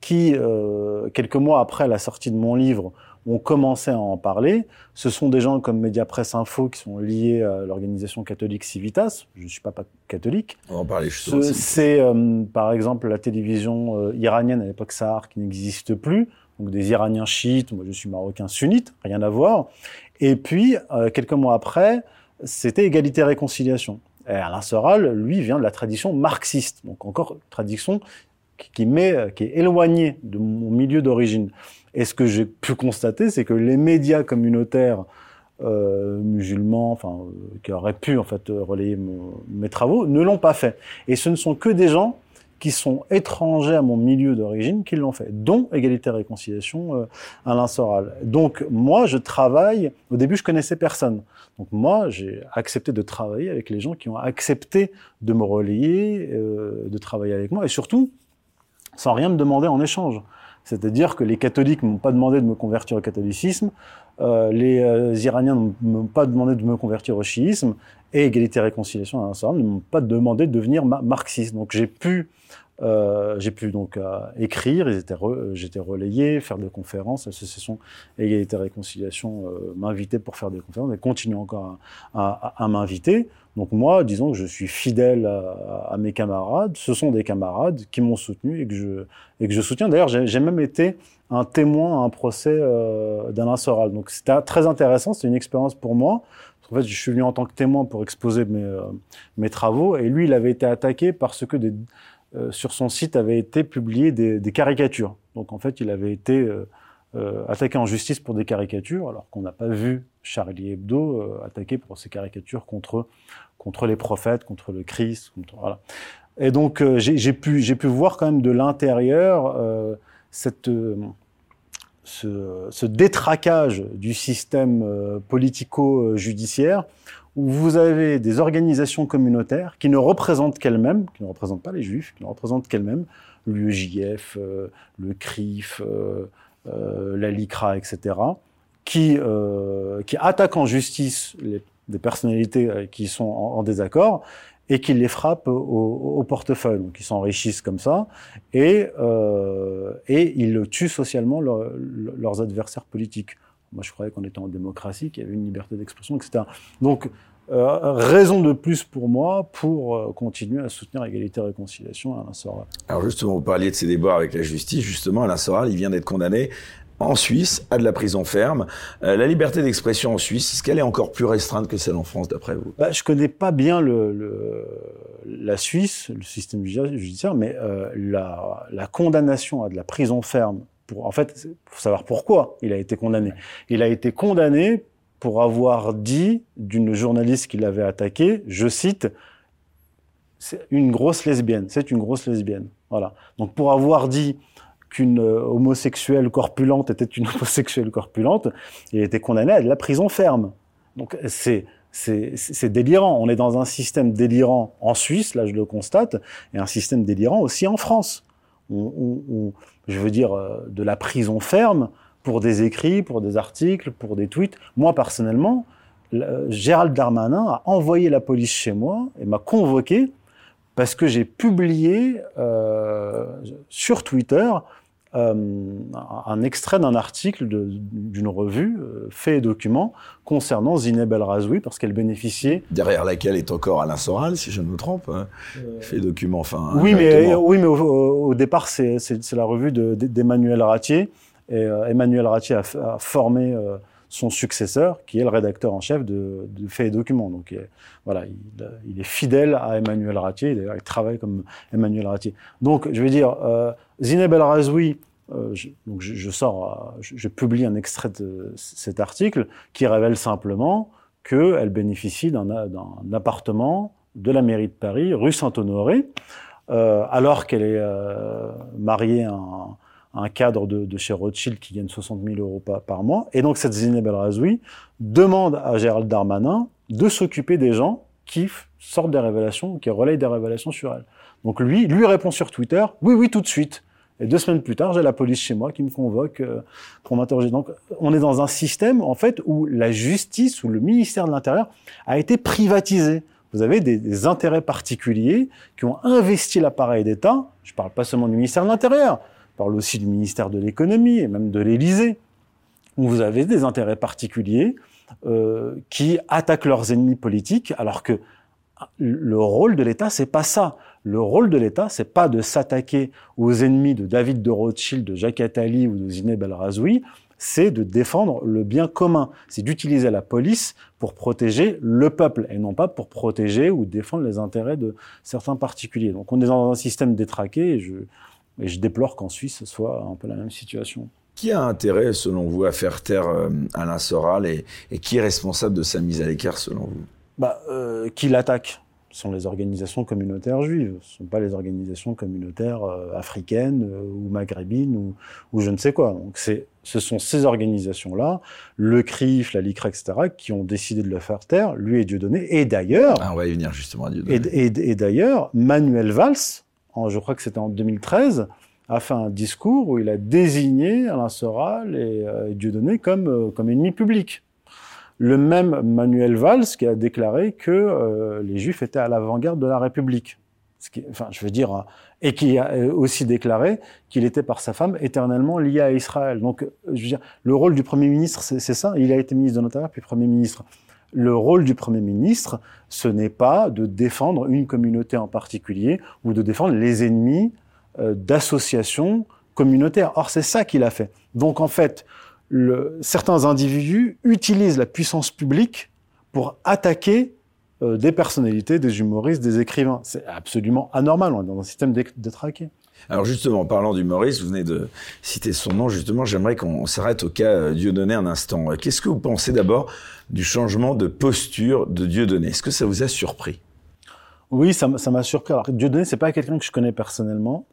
B: qui, euh, quelques mois après la sortie de mon livre, ont commencé à en parler. Ce sont des gens comme Mediapresse Info qui sont liés à l'organisation catholique Civitas. Je ne suis pas, pas catholique.
A: On va en parler
B: C'est euh, par exemple la télévision euh, iranienne à l'époque Sahar qui n'existe plus. Donc des Iraniens chiites, moi je suis marocain sunnite, rien à voir. Et puis, euh, quelques mois après, c'était égalité et réconciliation. Et Alain Soral, lui, vient de la tradition marxiste, donc encore tradition qui, met, qui est éloignée de mon milieu d'origine. Et ce que j'ai pu constater, c'est que les médias communautaires euh, musulmans, enfin, euh, qui auraient pu en fait relayer mon, mes travaux, ne l'ont pas fait. Et ce ne sont que des gens qui sont étrangers à mon milieu d'origine qui l'ont fait, dont Égalité et Réconciliation, euh, Alain Soral. Donc moi, je travaille. Au début, je connaissais personne. Donc moi, j'ai accepté de travailler avec les gens qui ont accepté de me relayer, euh, de travailler avec moi, et surtout sans rien me demander en échange. C'est-à-dire que les catholiques ne m'ont pas demandé de me convertir au catholicisme, euh, les euh, Iraniens ne m'ont pas demandé de me convertir au chiisme, et Égalité et Réconciliation à ne m'ont pas demandé de devenir marxiste. Donc j'ai pu, euh, j'ai pu donc euh, écrire, j'étais relayé, faire des conférences. L'association Égalité et Réconciliation euh, m'invitait pour faire des conférences et continue encore à, à, à m'inviter. Donc moi, disons que je suis fidèle à, à, mes camarades. Ce sont des camarades qui m'ont soutenu et que je et que je soutiens. D'ailleurs, j'ai même été un témoin à un procès euh, d'Alain Soral. Donc c'était très intéressant. C'était une expérience pour moi. En fait, je suis venu en tant que témoin pour exposer mes, euh, mes travaux. Et lui, il avait été attaqué parce que des, sur son site avaient été publiées des, caricatures. Donc en fait, il avait été euh, euh attaqué en justice pour des caricatures, alors qu'on n'a pas vu Charlie Hebdo attaqué pour ses caricatures contre contre les prophètes, contre le Christ. Contre, voilà. Et donc, euh, j'ai pu, pu voir quand même de l'intérieur euh, cette, euh, ce, détraquage du système euh, politico-judiciaire où vous avez des organisations communautaires qui ne représentent qu'elles-mêmes, qui ne représentent pas les juifs, qui ne représentent qu'elles-mêmes, l'UEJF, euh, le CRIF, la LICRA, etc., qui, qui attaquent en justice les, des personnalités qui sont en, en désaccord et qui les frappent au, au portefeuille. Donc ils s'enrichissent comme ça et, euh, et ils tuent socialement leur, leurs adversaires politiques. Moi, je croyais qu'on était en démocratie, qu'il y avait une liberté d'expression, etc. Donc, euh, raison de plus pour moi pour euh, continuer à soutenir égalité et réconciliation Alain Soral.
A: Alors justement, vous parliez de ces débats avec la justice. Justement, Alain Soral, il vient d'être condamné en Suisse à de la prison ferme. Euh, la liberté d'expression en Suisse, est-ce qu'elle est encore plus restreinte que celle en France, d'après vous?
B: Bah, Je connais pas bien le, le, la Suisse, le système judiciaire, mais la, la, condamnation à de la prison ferme, pour, en fait, faut savoir pourquoi il a été condamné. Il a été condamné pour avoir dit d'une journaliste qui l'avait attaqué, je cite, c'est une grosse lesbienne, c'est une grosse lesbienne. Voilà. Donc pour avoir dit qu'une euh, homosexuelle corpulente était une homosexuelle corpulente, il était condamné à de la prison ferme. Donc c'est c'est délirant. On est dans un système délirant en Suisse, là je le constate, et un système délirant aussi en France. On, je veux dire, euh, de la prison ferme pour des écrits, pour des articles, pour des tweets. Moi personnellement, Gérald Darmanin a envoyé la police chez moi et m'a convoqué parce que j'ai publié euh, sur Twitter euh, un extrait d'un article d'une revue, euh, Fait et Documents, concernant Zineb El Razoui, parce qu'elle bénéficiait...
A: Derrière laquelle est encore Alain Soral, si je ne me trompe. Hein. Euh... Fait et Documents, enfin...
B: Oui, mais, oui, mais au, au départ, c'est la revue d'Emmanuel de, Ratier. Et euh, Emmanuel Ratier a, a formé euh, son successeur, qui est le rédacteur en chef de, de Faits et Documents. Donc voilà, il, il, est fidèle à Emmanuel Ratier, d'ailleurs il travaille comme Emmanuel Ratier. Donc je veux dire, euh, Zineb El Razoui, euh, je, donc je, sors, je, je, publie un extrait de cet article qui révèle simplement qu'elle bénéficie d'un appartement de la mairie de Paris, rue Saint-Honoré, euh, alors qu'elle est euh, mariée à un un cadre de, de, chez Rothschild qui gagne 60 000 euros par, mois. Et donc cette Zineb El Razoui demande à Gérald Darmanin de s'occuper des gens qui sortent des révélations, qui relayent des révélations sur elle. Donc lui, lui répond sur Twitter, oui, oui, tout de suite. Et deux semaines plus tard, j'ai la police chez moi qui me convoque euh, pour m'interroger. Donc, on est dans un système, en fait, où la justice, où le ministère de l'Intérieur a été privatisé. Vous avez des, des intérêts particuliers qui ont investi l'appareil d'État. Je parle pas seulement du ministère de l'Intérieur parle aussi du ministère de l'économie et même de l'Élysée, où vous avez des intérêts particuliers euh, qui attaquent leurs ennemis politiques, alors que le rôle de l'État, c'est pas ça. Le rôle de l'État, c'est pas de s'attaquer aux ennemis de David de Rothschild, de Jacques Attali ou de Zineb El Razoui, c'est de défendre le bien commun. C'est d'utiliser la police pour protéger le peuple et non pas pour protéger ou défendre les intérêts de certains particuliers. Donc on est dans un système détraqué et je déplore qu'en Suisse, ce soit un peu la même situation.
A: Qui a intérêt, selon vous, à faire taire euh, Alain Soral et, et, qui est responsable de sa mise à l'écart, selon vous?
B: Bah, euh, Qui l'attaque? Ce sont les organisations communautaires juives. Ce ne sont pas les organisations communautaires euh, africaines euh, ou maghrébines ou, ou, je ne sais quoi. Donc ce sont ces organisations-là, le CRIF, la LICRA, etc., qui ont décidé de le faire taire, lui et Dieudonné. Et d'ailleurs...
A: Ah, on va y venir justement à Dieudonné.
B: Et, et, et d'ailleurs, Manuel Valls, je crois que c'était en 2013, a fait un discours où il a désigné Alain Soral et euh, Dieudonné comme, euh, comme ennemis publics. Le même Manuel Valls qui a déclaré que euh, les Juifs étaient à l'avant-garde de la République. Et qui a aussi déclaré qu'il était par sa femme éternellement lié à Israël. Donc, je veux dire, le rôle du Premier ministre, c'est ça? Il a été ministre de l'Intérieur puis Premier ministre le rôle du Premier ministre, ce n'est pas de défendre une communauté en particulier ou de défendre les ennemis euh, d'associations communautaires. Or, c'est ça qu'il a fait. Donc, en fait, certains individus utilisent la puissance publique pour attaquer euh, des personnalités, des humoristes, des écrivains. C'est absolument anormal. On est dans un système détraqué.
A: Alors justement, en parlant d'humoriste, vous venez de citer son nom, justement, j'aimerais qu'on s'arrête au cas euh, Dieudonné un instant. Qu'est-ce que vous pensez d'abord du changement de posture de Dieudonné Est-ce que ça vous a surpris?
B: Oui, ça m'a surpris. Alors, Dieudonné, c'est pas quelqu'un que je connais personnellement.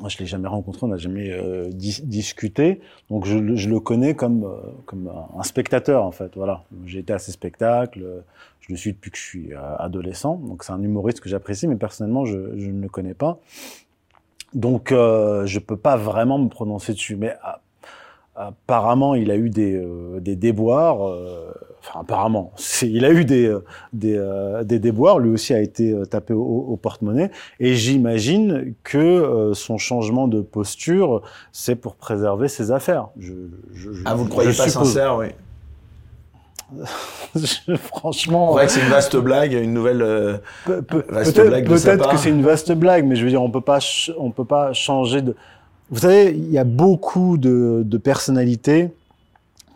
B: Moi, je l'ai jamais rencontré, on n'a jamais euh, discuté. Donc, je, le connais comme euh, comme un spectateur, en fait. Voilà. J'ai été à ses spectacles. Je le suis depuis que je suis euh, adolescent. Donc, c'est un humoriste que j'apprécie, mais personnellement, je, je, ne le connais pas. Donc, je peux pas vraiment me prononcer dessus. Mais apparemment, il a eu des, des déboires. Euh, enfin, apparemment, il a eu des, euh, des, des, déboires. Lui aussi a été tapé au, porte-monnaie. Et j'imagine que son changement de posture, c'est pour préserver ses affaires. Je,
A: je, ah, vous ne croyez pas sincère, oui
B: franchement.
A: C'est que c'est une vaste blague, une nouvelle
B: vaste blague Peut-être que c'est une vaste blague, mais je veux dire, on peut pas, on peut pas changer de. Vous savez, il y a beaucoup de, de personnalités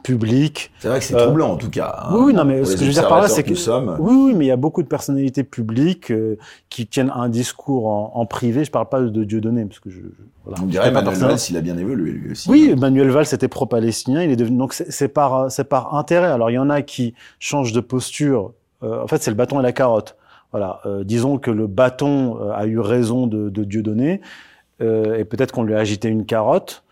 B: publiques.
A: C'est vrai que c'est troublant en tout cas.
B: Hein, oui, non, mais ce que je veux dire par là, c'est que, sommes. oui, oui, mais il y a beaucoup de personnalités publiques euh, qui tiennent un discours en, en, privé. Je parle pas de Dieudonné, parce que je.
A: Voilà, On dirait Manuel Valls, il a bien évolué lui aussi.
B: Oui, hein. Manuel Valls était pro-palestinien. Il est devenu donc c'est par c'est par intérêt. Alors il y en a qui changent de posture. Euh, en fait, c'est le bâton et la carotte. Voilà. Euh, disons que le bâton euh, a eu raison de, de Dieudonné. Euh, et peut-être qu'on lui a agité une carotte.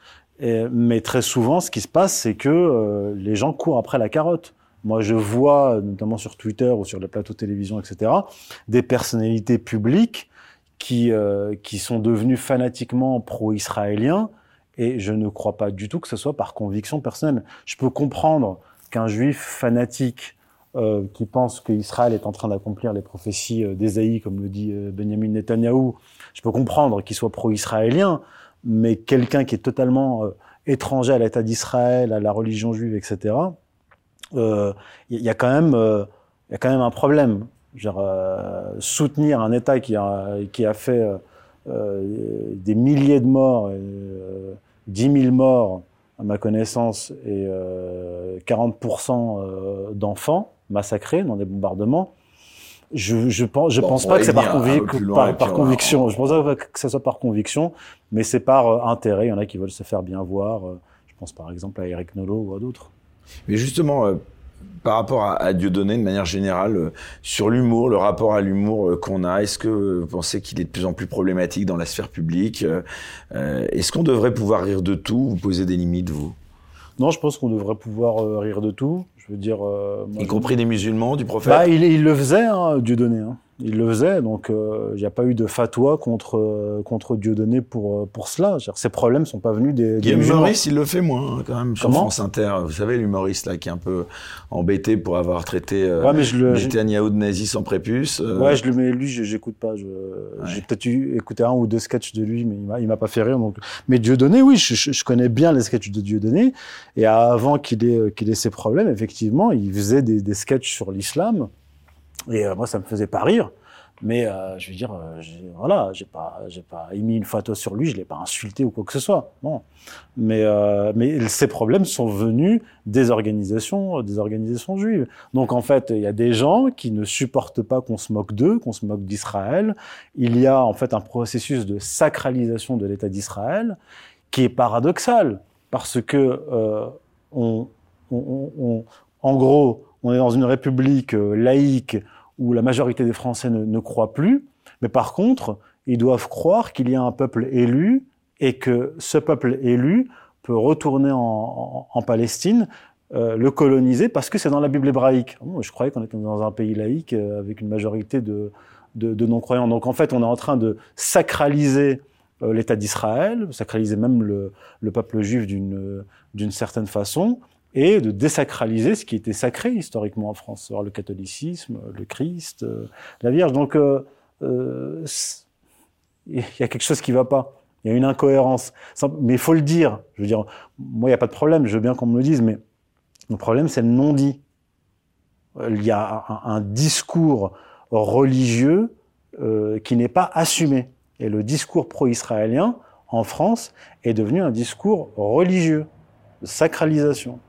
B: Mais très souvent, ce qui se passe, c'est que euh, les gens courent après la carotte. Moi, je vois, notamment sur Twitter ou sur les plateaux de télévision, etc., des personnalités publiques qui, euh, qui sont devenues fanatiquement pro-israéliens, et je ne crois pas du tout que ce soit par conviction personnelle. Je peux comprendre qu'un juif fanatique euh, qui pense qu'Israël est en train d'accomplir les prophéties euh, d'Ésaïe, comme le dit euh, Benjamin Netanyahou, je peux comprendre qu'il soit pro-israélien, mais quelqu'un qui est totalement étranger à l'État d'Israël, à la religion juive, etc., il y, a quand même, il y a quand même un problème. Genre, soutenir un État qui a, qui a fait des milliers de morts, euh, 10 000 morts à ma connaissance, et 40% d'enfants, massacrés dans des bombardements. Je, je pense, je pense pas que c'est par, par, conviction. Je pense pas que ça soit par conviction, mais c'est par euh, intérêt. Il y en a qui veulent se faire bien voir. Euh, je pense par exemple à Eric Nolot ou à d'autres.
A: Mais justement, euh, par rapport à, à Dieudonné, de manière générale, sur l'humour, le rapport à l'humour qu'on a, est-ce que vous pensez qu'il est de plus en plus problématique dans la sphère publique Est-ce qu'on devrait pouvoir rire de tout Vous posez des limites, vous?
B: Non, je pense qu'on devrait pouvoir rire de tout. Je veux dire. Euh,
A: y compris des musulmans, du prophète.
B: Bah, il, il, le faisait, hein, Dieudonné. Hein il le faisait, donc il euh, n'y a pas eu de fatwa contre euh, contre Dieudonné pour euh, pour cela. Ces problèmes sont pas venus des.
A: des Maurice, il le fait moins hein, quand même sur France Inter. Vous savez l'humoriste là qui est un peu embêté pour avoir traité euh, ouais, mais je le, Netanyahu de nazi sans prépuce.
B: Ouais, je le mets lui, j'écoute pas. J'ai peut-être écouté un ou deux sketchs de lui, mais il m'a il m'a pas fait rire. Donc, mais Dieudonné, oui, je, je, connais bien les sketchs de Dieudonné. Et avant qu'il ait qu'il ait ses problèmes, effectivement, il faisait des, des sketchs sur l'islam. Et euh, moi, ça me faisait pas rire. Mais euh, je veux dire, euh, voilà, j'ai pas, j'ai pas émis une photo sur lui, je l'ai pas insulté ou quoi que ce soit. Non. Mais, euh, mais ces problèmes sont venus des organisations, des organisations juives. Donc en fait, il y a des gens qui ne supportent pas qu'on se moque d'eux, qu'on se moque d'Israël. Il y a en fait un processus de sacralisation de l'État d'Israël qui est paradoxal parce que euh, on, on, on, en gros, on est dans une république euh, laïque où la majorité des Français ne, croient plus, mais par contre, ils doivent croire qu'il y a un peuple élu et que ce peuple élu peut retourner en, Palestine, euh, le coloniser, parce que c'est dans la Bible hébraïque. Ah je croyais qu'on était dans un pays laïque euh, avec une majorité de, non-croyants. Donc en fait, on est en train de sacraliser l'État d'Israël, sacraliser même le peuple juif d'une certaine façon, et de désacraliser ce qui était sacré historiquement en France, le catholicisme, le Christ, euh, la Vierge. Donc, euh, euh, il y a quelque chose qui va pas. Il y a une incohérence. Mais il faut le dire. Je veux dire, moi, il n'y a pas de problème. Je veux bien qu'on me le dise, mais le problème, c'est le non-dit. Il y a un, discours religieux qui n'est pas assumé. Et le discours pro-israélien en France est devenu un discours religieux, de sacralisation.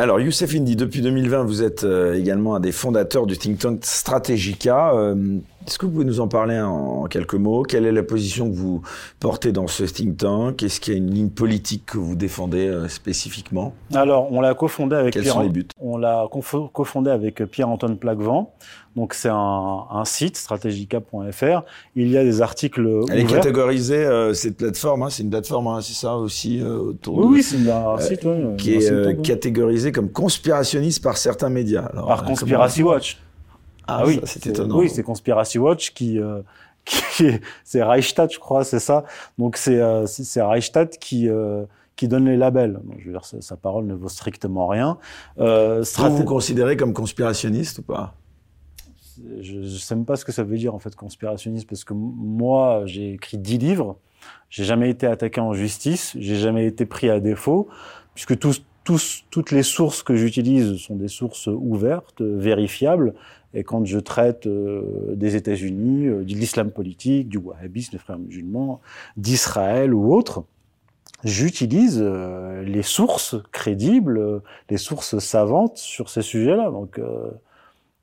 A: Alors, Youssef Indy, depuis 2020, vous êtes euh, également un des fondateurs du think tank Strategica. Euh, Est-ce que vous pouvez nous en parler en quelques mots? Quelle est la position que vous portez dans ce think tank? Est-ce qu'il y a une ligne politique que vous défendez euh, spécifiquement?
B: Alors, on l'a cofondé avec
A: Quels
B: Pierre.
A: sont les buts?
B: On l'a cofondé avec Pierre-Antoine Plaquevent. Donc, c'est un, un site, strategica.fr. Il y a des articles
A: Elle est
B: ouverts.
A: catégorisée, euh, cette plateforme, hein, c'est une plateforme, hein, c'est ça aussi, euh, autour
B: Oui,
A: de-
B: oui, c'est un site, oui,
A: qui est
B: site,
A: euh,
B: oui.
A: catégorisée comme conspirationniste par certains médias. Alors,
B: par
A: euh,
B: Conspiracy
A: comment-
B: Watch.
A: Ah, oui, c'est étonnant.
B: Oui, c'est Conspiracy Watch qui, euh, est- c'est Reichstadt, je crois, c'est ça. Donc c'est euh, Reichstadt qui euh, qui donne les labels. Donc, je veux dire, sa, parole ne vaut strictement rien. Euh,
A: Vous vous considérez comme conspirationniste ou pas?
B: Je ne sais même pas ce que ça veut dire en fait conspirationniste parce que moi j'ai écrit dix livres, j'ai jamais été attaqué en justice, j'ai jamais été pris à défaut puisque tous, tous, toutes les sources que j'utilise sont des sources ouvertes, vérifiables. Et quand je traite euh, des États-Unis, euh, de l'islam politique, du wahhabisme, des frères musulmans, d'Israël ou autre, j'utilise euh, les sources crédibles, euh, les sources savantes sur ces sujets-là. Donc, euh,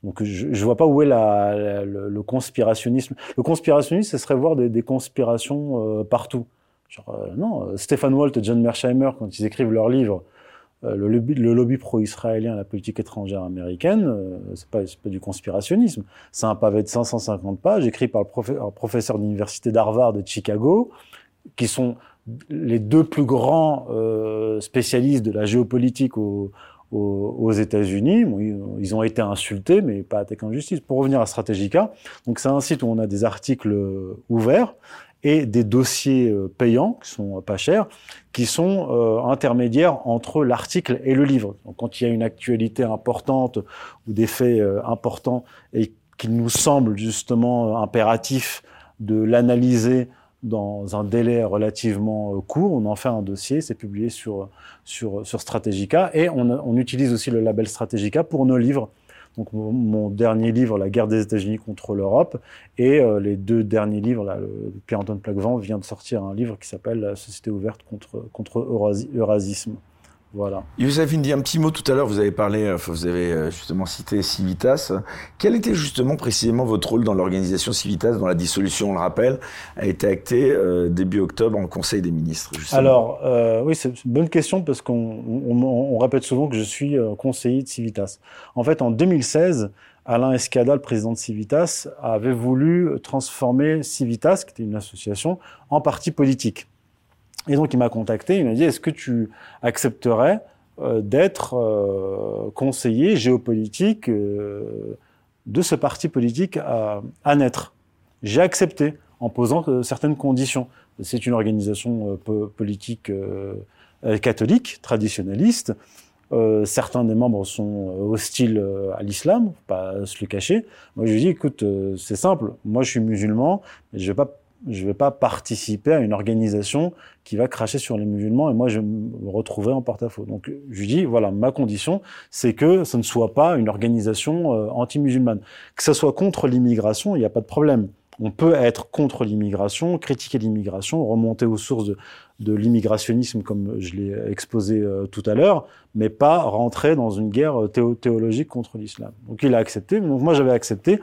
B: donc je, je vois pas où est le, conspirationnisme. Le conspirationnisme, ce serait voir des, conspirations euh, partout. Genre, euh, non, euh, Stéphane Walt et John Mersheimer, quand ils écrivent leur livre, le lobby, pro-israélien, la politique étrangère américaine, c'est pas, pas du conspirationnisme. C'est un pavé de 550 pages écrit par le un professeur d'université d'Harvard de Chicago, qui sont les deux plus grands spécialistes de la géopolitique au, aux, aux États-Unis. Ils, ont été insultés, mais pas attaqués en justice. Pour revenir à Strategica, donc c'est un site où on a des articles ouverts et des dossiers euh, payants qui sont pas chers, qui sont euh, intermédiaires entre l'article et le livre. Donc, quand il y a une actualité importante ou des faits euh, importants et qu'il nous semble justement impératif de l'analyser dans un délai relativement euh, court, on en fait un dossier, c'est publié sur sur sur Strategica et on, utilise aussi le label Strategica pour nos livres. Donc mon, dernier livre, La guerre des États-Unis contre l'Europe, et euh, les deux derniers livres, le- Pierre-Antoine Plaquevent vient de sortir un livre qui s'appelle La société ouverte contre contre Eurasi- Eurasisme. Voilà.
A: Youssef dit un petit mot tout à l'heure, vous avez parlé, enfin, vous avez euh, justement cité Civitas. Quel était justement précisément votre rôle dans l'organisation Civitas, dont la dissolution, on le rappelle, a été actée euh, début octobre en Conseil des ministres justement
B: Alors, euh, oui, c'est une bonne question parce qu'on on, on- répète souvent que je suis euh, conseiller de Civitas. En fait, en 2016, Alain Escada, le président de Civitas, avait voulu transformer Civitas, qui était une association, en parti politique. Et donc, il m'a contacté, il m'a dit, est-ce que tu accepterais euh, d'être euh, conseiller géopolitique euh, de ce parti politique à, naître? J'ai accepté en posant certaines conditions. C'est une organisation po- politique catholique, traditionnaliste. Certains des membres sont hostiles à l'islam, faut pas se le cacher. Moi, je lui dis, écoute, c'est simple. Moi, je suis musulman, je vais pas, je vais pas participer à une organisation qui va cracher sur les musulmans et moi, je me retrouverai en porte-à-faux. Donc, je lui dis, voilà, ma condition, c'est que ce ne soit pas une organisation euh, anti-musulmane. Que ce soit contre l'immigration, il n'y a pas de problème. On peut être contre l'immigration, critiquer l'immigration, remonter aux sources de, l'immigrationnisme comme je l'ai exposé euh, tout à l'heure, mais pas rentrer dans une guerre théo- théologique contre l'islam. Donc il a accepté, donc moi j'avais accepté,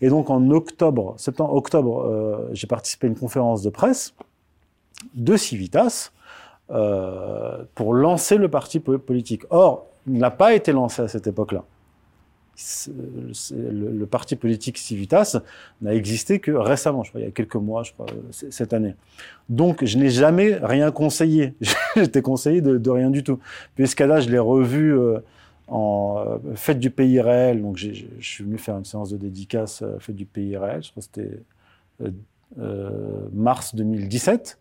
B: et donc en octobre, septembre, octobre, euh, j'ai participé à une conférence de presse de Civitas euh, pour lancer le parti po- politique. Or, il n'a pas été lancé à cette époque-là. Le, le parti politique Civitas n'a existé que récemment, je crois, il y a quelques mois, je crois, c- cette année. Donc, je n'ai jamais rien conseillé. J'étais conseillé de, de rien du tout. Puis Escada, je l'ai revu euh, en euh, Fête du pays réel. Donc, je suis venu faire une séance de dédicace euh, Fête du pays réel. Je crois que c'était euh, euh, mars 2017.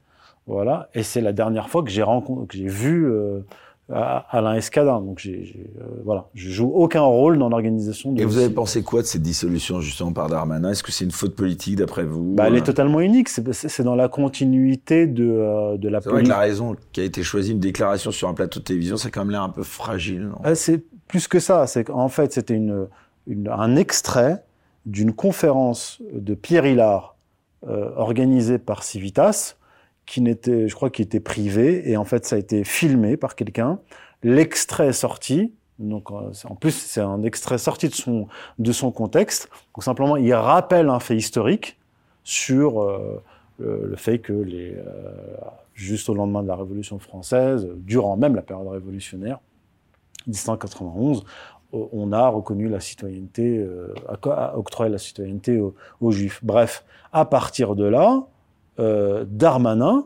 B: Voilà. Et c'est la dernière fois que j'ai vu à- Alain Escada. Donc, j'ai, euh, voilà. Je joue aucun rôle dans l'organisation de
A: Et vous avez pensé quoi de cette dissolution justement par Darmanin? Est-ce que c'est une faute politique d'après vous?
B: Bah, elle est totalement unique. C'est, dans la continuité de, euh, de la
A: C'est vrai que
B: politique.
A: la raison qui a été choisie, une déclaration sur un plateau de télévision, ça a quand même l'air un peu fragile.
B: Euh, C'est plus que ça. C'est qu'en fait, c'était une, une- un extrait d'une conférence de Pierre Hillard euh, organisée par Civitas, qui n'était, je crois, qui était privée, et en fait, ça a été filmé par quelqu'un. L'extrait est sorti, Donc, euh, en plus, c'est un extrait sorti de son, de son contexte. Donc, simplement, il rappelle un fait historique sur euh, le, fait que, les, euh, juste au lendemain de la Révolution française, durant même la période révolutionnaire, 1791, on a reconnu la citoyenneté, a octroyé la citoyenneté aux, Juifs. Bref, à partir de là, Darmanin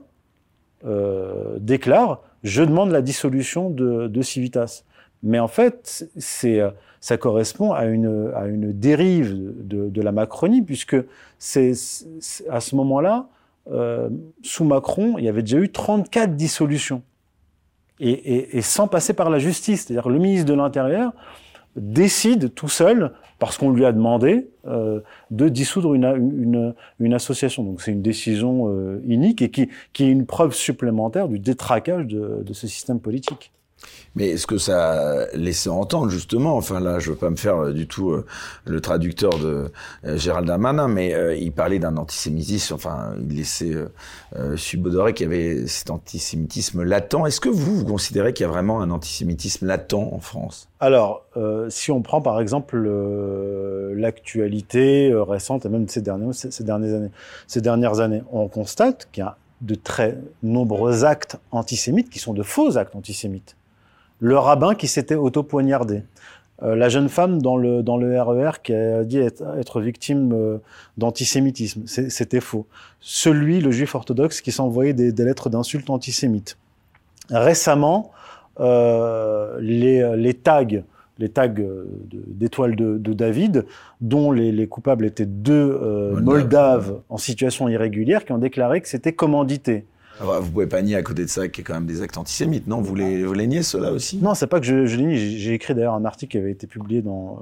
B: déclare je demande la dissolution de, de Civitas. Mais en fait, euh, ça correspond à une, à une dérive de, de la Macronie, puisque c'est, à ce moment-là, euh, sous Macron, il y avait déjà eu 34 dissolutions. Et, et, et sans passer par la justice. C'est-à-dire le ministre de l'Intérieur décide tout seul, parce qu'on lui a demandé, euh, de dissoudre une, association. Donc c'est une décision euh, unique et qui, est une preuve supplémentaire du détraquage de ce système politique.
A: Mais est-ce que ça laissait entendre justement, enfin là je veux pas me faire euh, du tout euh, le traducteur de euh, Gérald Darmanin, mais il parlait d'un antisémitisme, enfin il laissait subodorer qu'il y avait cet antisémitisme latent. Est-ce que vous, vous considérez qu'il y a vraiment un antisémitisme latent en France?
B: Alors, si on prend par exemple l'actualité récente et même ces ces dernières années, ces dernières années, on constate qu'il y a de très nombreux actes antisémites qui sont de faux actes antisémites le rabbin qui s'était auto-poignardé, euh, la jeune femme dans le, dans le RER e qui a dit être, victime euh, d'antisémitisme. C'était faux. Celui, le juif orthodoxe, qui s'envoyait des, des lettres d'insultes antisémites. Récemment, euh, les, les tags les tags d'étoiles de, de, David, dont les, les, coupables étaient deux Moldaves en situation irrégulière, qui ont déclaré que c'était commandité.
A: Alors, vous pouvez pas nier à côté de ça qu'il y a quand même des actes antisémites, non? Vous les, vous les niez cela aussi?
B: Non, c'est pas que je, je les nie. J'ai écrit d'ailleurs un article qui avait été publié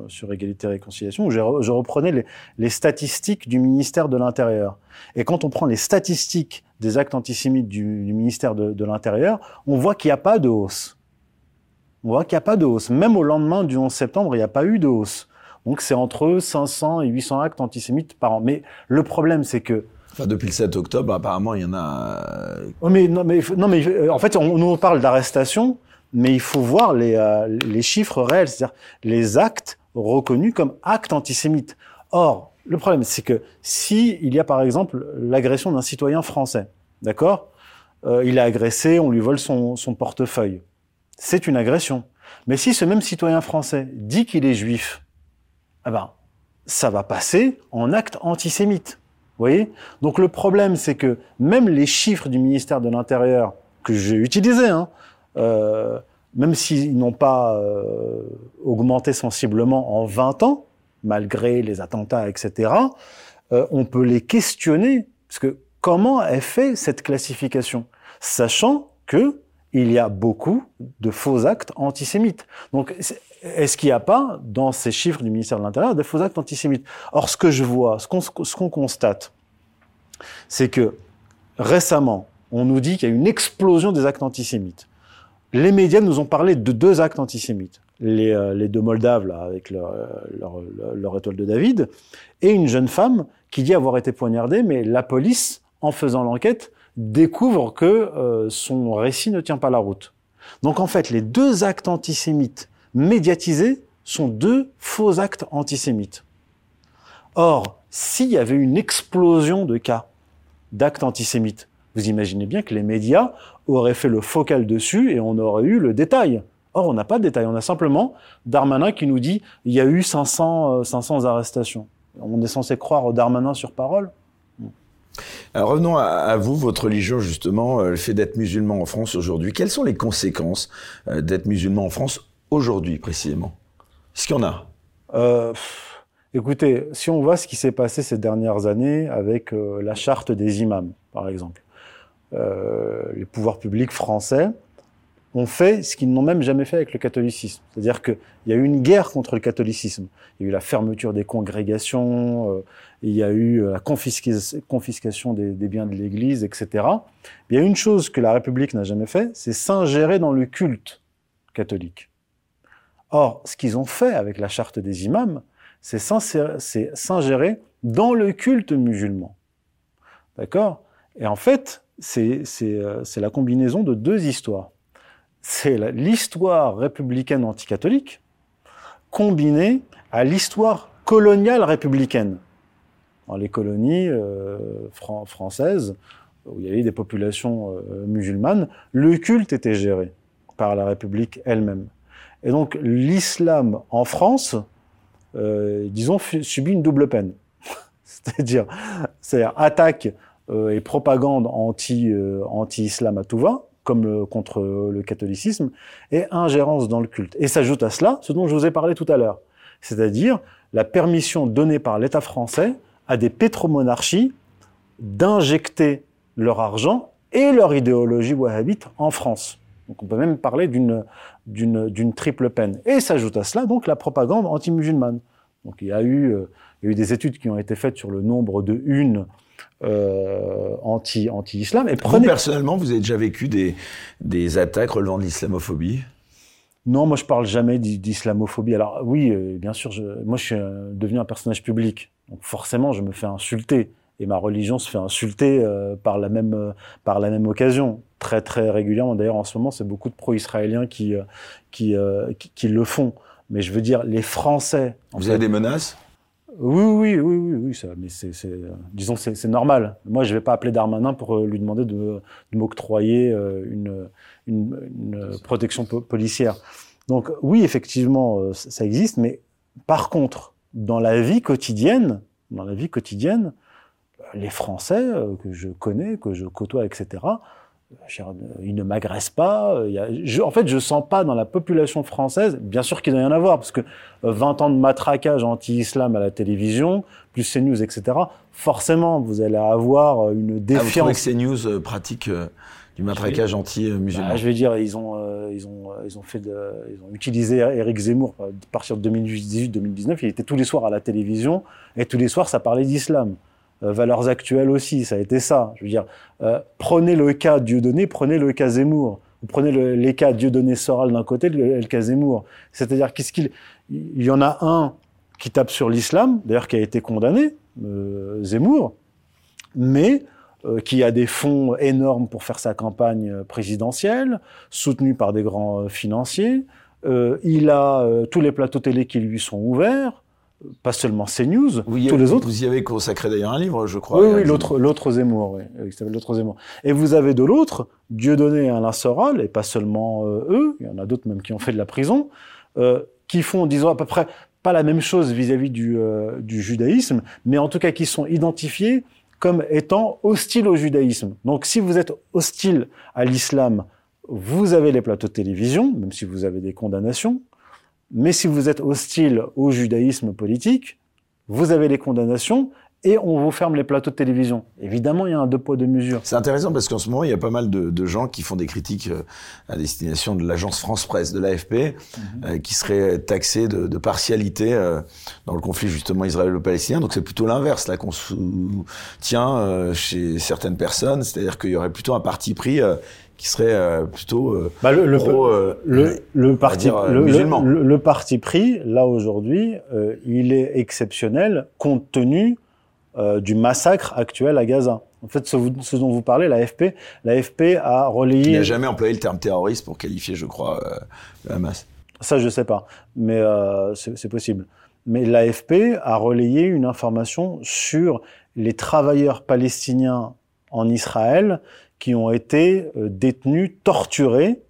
B: sur Égalité et Réconciliation où je, reprenais les, statistiques du ministère de l'Intérieur. Et quand on prend les statistiques des actes antisémites du, du ministère de, de l'Intérieur, on voit qu'il n'y a pas de hausse. On voit qu'il n'y a pas de hausse. Même au lendemain du 11 septembre, il n'y a pas eu de hausse. Donc c'est entre 500 et 800 actes antisémites par an. Mais le problème, c'est que
A: depuis le 7 octobre, apparemment, il y en a.
B: Euh, mais non, mais non, mais euh, en fait, on nous parle d'arrestation, mais il faut voir les, euh, les chiffres réels, c'est-à-dire les actes reconnus comme actes antisémites. Or, le problème, c'est que si il y a par exemple l'agression d'un citoyen français, d'accord, il est agressé, on lui vole son, son portefeuille, c'est une agression. Mais si ce même citoyen français dit qu'il est juif, eh ben, ça va passer en acte antisémite Donc le problème, c'est que même les chiffres du ministère de l'Intérieur que j'ai utilisés, hein, euh, même s'ils n'ont pas euh, augmenté sensiblement en 20 ans, malgré les attentats, etc., euh, on peut les questionner, parce que comment est fait cette classification? Sachant que il y a beaucoup de faux actes antisémites. Donc, est-ce qu'il n'y a pas, dans ces chiffres du ministère de l'Intérieur, des faux actes antisémites? Or, ce que je vois, ce qu'on constate, c'est que récemment, on nous dit qu'il y a une explosion des actes antisémites. Les médias nous ont parlé de deux actes antisémites. Les, euh, deux Moldaves, là, avec leur, leur, étoile de David, et une jeune femme qui dit avoir été poignardée, mais la police, en faisant l'enquête, découvre que euh, son récit ne tient pas la route. Donc en fait, les deux actes antisémites médiatisés sont deux faux actes antisémites. Or, s'il y avait une explosion de cas d'actes antisémites, vous imaginez bien que les médias auraient fait le focal dessus et on aurait eu le détail. Or, on n'a pas de détail. On a simplement Darmanin qui nous dit il y a eu 500, 500 euh, arrestations. On est censé croire Darmanin sur parole
A: alors revenons à, vous, votre religion justement, euh, le fait d'être musulman en France aujourd'hui. Quelles sont les conséquences euh, d'être musulman en France aujourd'hui précisément? Est-ce qu'il y en a?
B: Euh, Écoutez, si on voit ce qui s'est passé ces dernières années avec la charte des imams, par exemple, les pouvoirs publics français ont fait ce qu'ils n'ont même jamais fait avec le catholicisme. C'est-à-dire qu'il y a eu une guerre contre le catholicisme. Il y a eu la fermeture des congrégations, il y a eu euh, la confiscation des, biens de l'Église, etc. Il y a une chose que la République n'a jamais fait, c'est s'ingérer dans le culte catholique. Or, ce qu'ils ont fait avec la charte des imams, c'est s'ingérer dans le culte musulman. D'accord? Et en fait, c'est euh, la combinaison de deux histoires c'est l'histoire républicaine anticatholique combinée à l'histoire coloniale républicaine. Dans les colonies euh, françaises, où il y avait des populations euh, musulmanes, le culte était géré par la République elle-même. Et donc l'islam en France, euh, disons, subit une double peine. c'est-à-dire, c'est attaque euh, et propagande anti, euh, anti-islam à tout va, comme contre le catholicisme, et ingérence dans le culte. Et s'ajoute à cela ce dont je vous ai parlé tout à l'heure, c'est-à-dire la permission donnée par l'État français à des pétromonarchies d'injecter leur argent et leur idéologie wahhabite en France. Donc on peut même parler d'une triple peine. Et s'ajoute à cela donc la propagande anti-musulmane. Donc il y a eu euh, il y a eu des études qui ont été faites sur le nombre de unes euh, anti anti islam.
A: Et prenez... Vous personnellement, vous avez déjà vécu des des attaques relevant de l'islamophobie?
B: Non, moi je parle jamais d'islamophobie. Alors oui, euh, bien sûr, je, moi je suis devenu un personnage public, donc forcément je me fais insulter et ma religion se fait insulter euh, par la même euh, par la même occasion très très régulièrement. D'ailleurs, en ce moment, c'est beaucoup de pro-israéliens qui, euh, qui, qui, qui le font. Mais je veux dire, les Français.
A: Vous avez des menaces?
B: Oui, oui, oui, oui, oui, ça, mais c'est, disons, c'est normal. Moi, je vais pas appeler Darmanin pour lui demander de, de m'octroyer une, une, une, protection policière. Donc, oui, effectivement, ça existe, mais par contre, dans la vie quotidienne, dans la vie quotidienne, les Français euh, que je connais, que je côtoie, etc., euh, ils ne m'agressent pas. Je, en fait, je sens pas dans la population française, bien sûr qu'il doit y en avoir, parce que 20 euh, ans de matraquage anti-islam à la télévision, plus CNews, etc., forcément, vous allez avoir une défiance. Ah, vous
A: que CNews pratique du matraquage anti-musulman
B: bah, Je vais dire, ils ont, ils ont, ils ont fait, de, ils ont utilisé Eric Zemmour à partir de 2018-2019. Il était tous les soirs à la télévision et tous les soirs, ça parlait d'islam. Euh, valeurs actuelles aussi, ça a été ça. Je veux dire, euh, prenez le cas Dieudonné, prenez le cas Zemmour. Vous prenez le, les cas Dieudonné Soral d'un côté, le, le cas Zemmour. C'est-à-dire qu'est-ce qu'il, il y en a un qui tape sur l'islam, d'ailleurs qui a été condamné, euh, Zemmour, mais euh, qui a des fonds énormes pour faire sa campagne présidentielle, soutenu par des grands financiers. il a tous les plateaux télé qui lui sont ouverts pas seulement CNews, tous les autres.
A: Vous y avez consacré d'ailleurs un livre, je crois.
B: Oui, oui, l'autre, l'autre Zemmour, oui, s'appelle l'autre Zemmour. Et vous avez de l'autre Dieudonné et Alain Soral, et pas seulement euh, eux, il y en a d'autres même qui ont fait de la prison, euh, qui font, disons à peu près, pas la même chose vis-à-vis du, euh, du judaïsme, mais en tout cas qui sont identifiés comme étant hostiles au judaïsme. Donc si vous êtes hostile à l'islam, vous avez les plateaux de télévision, même si vous avez des condamnations. Mais si vous êtes hostile au judaïsme politique, vous avez les condamnations et on vous ferme les plateaux de télévision. Évidemment, il y a un deux poids deux mesures.
A: C'est intéressant parce qu'en ce moment, il y a pas mal de, de, gens qui font des critiques euh, à destination de l'agence France Presse, de l'AFP, mhm. euh, qui seraient taxés de, de partialité euh, dans le conflit justement israélo-palestinien. Donc c'est plutôt l'inverse là qu'on soutient chez certaines personnes, c'est-à-dire qu'il y aurait plutôt un parti pris qui serait euh, plutôt euh,
B: bah le, le, euh, le, le, parti le, parti pris là aujourd'hui il est exceptionnel compte tenu du massacre actuel à Gaza. En fait, ce, ce dont vous parlez, l'AFP, l'AFP a relayé.
A: Il n'a jamais employé le terme terroriste pour qualifier, je crois, le Hamas.
B: Ça, je sais pas, mais c'est possible. Mais l'AFP a relayé une information sur les travailleurs palestiniens en Israël qui ont été euh, détenus, torturés,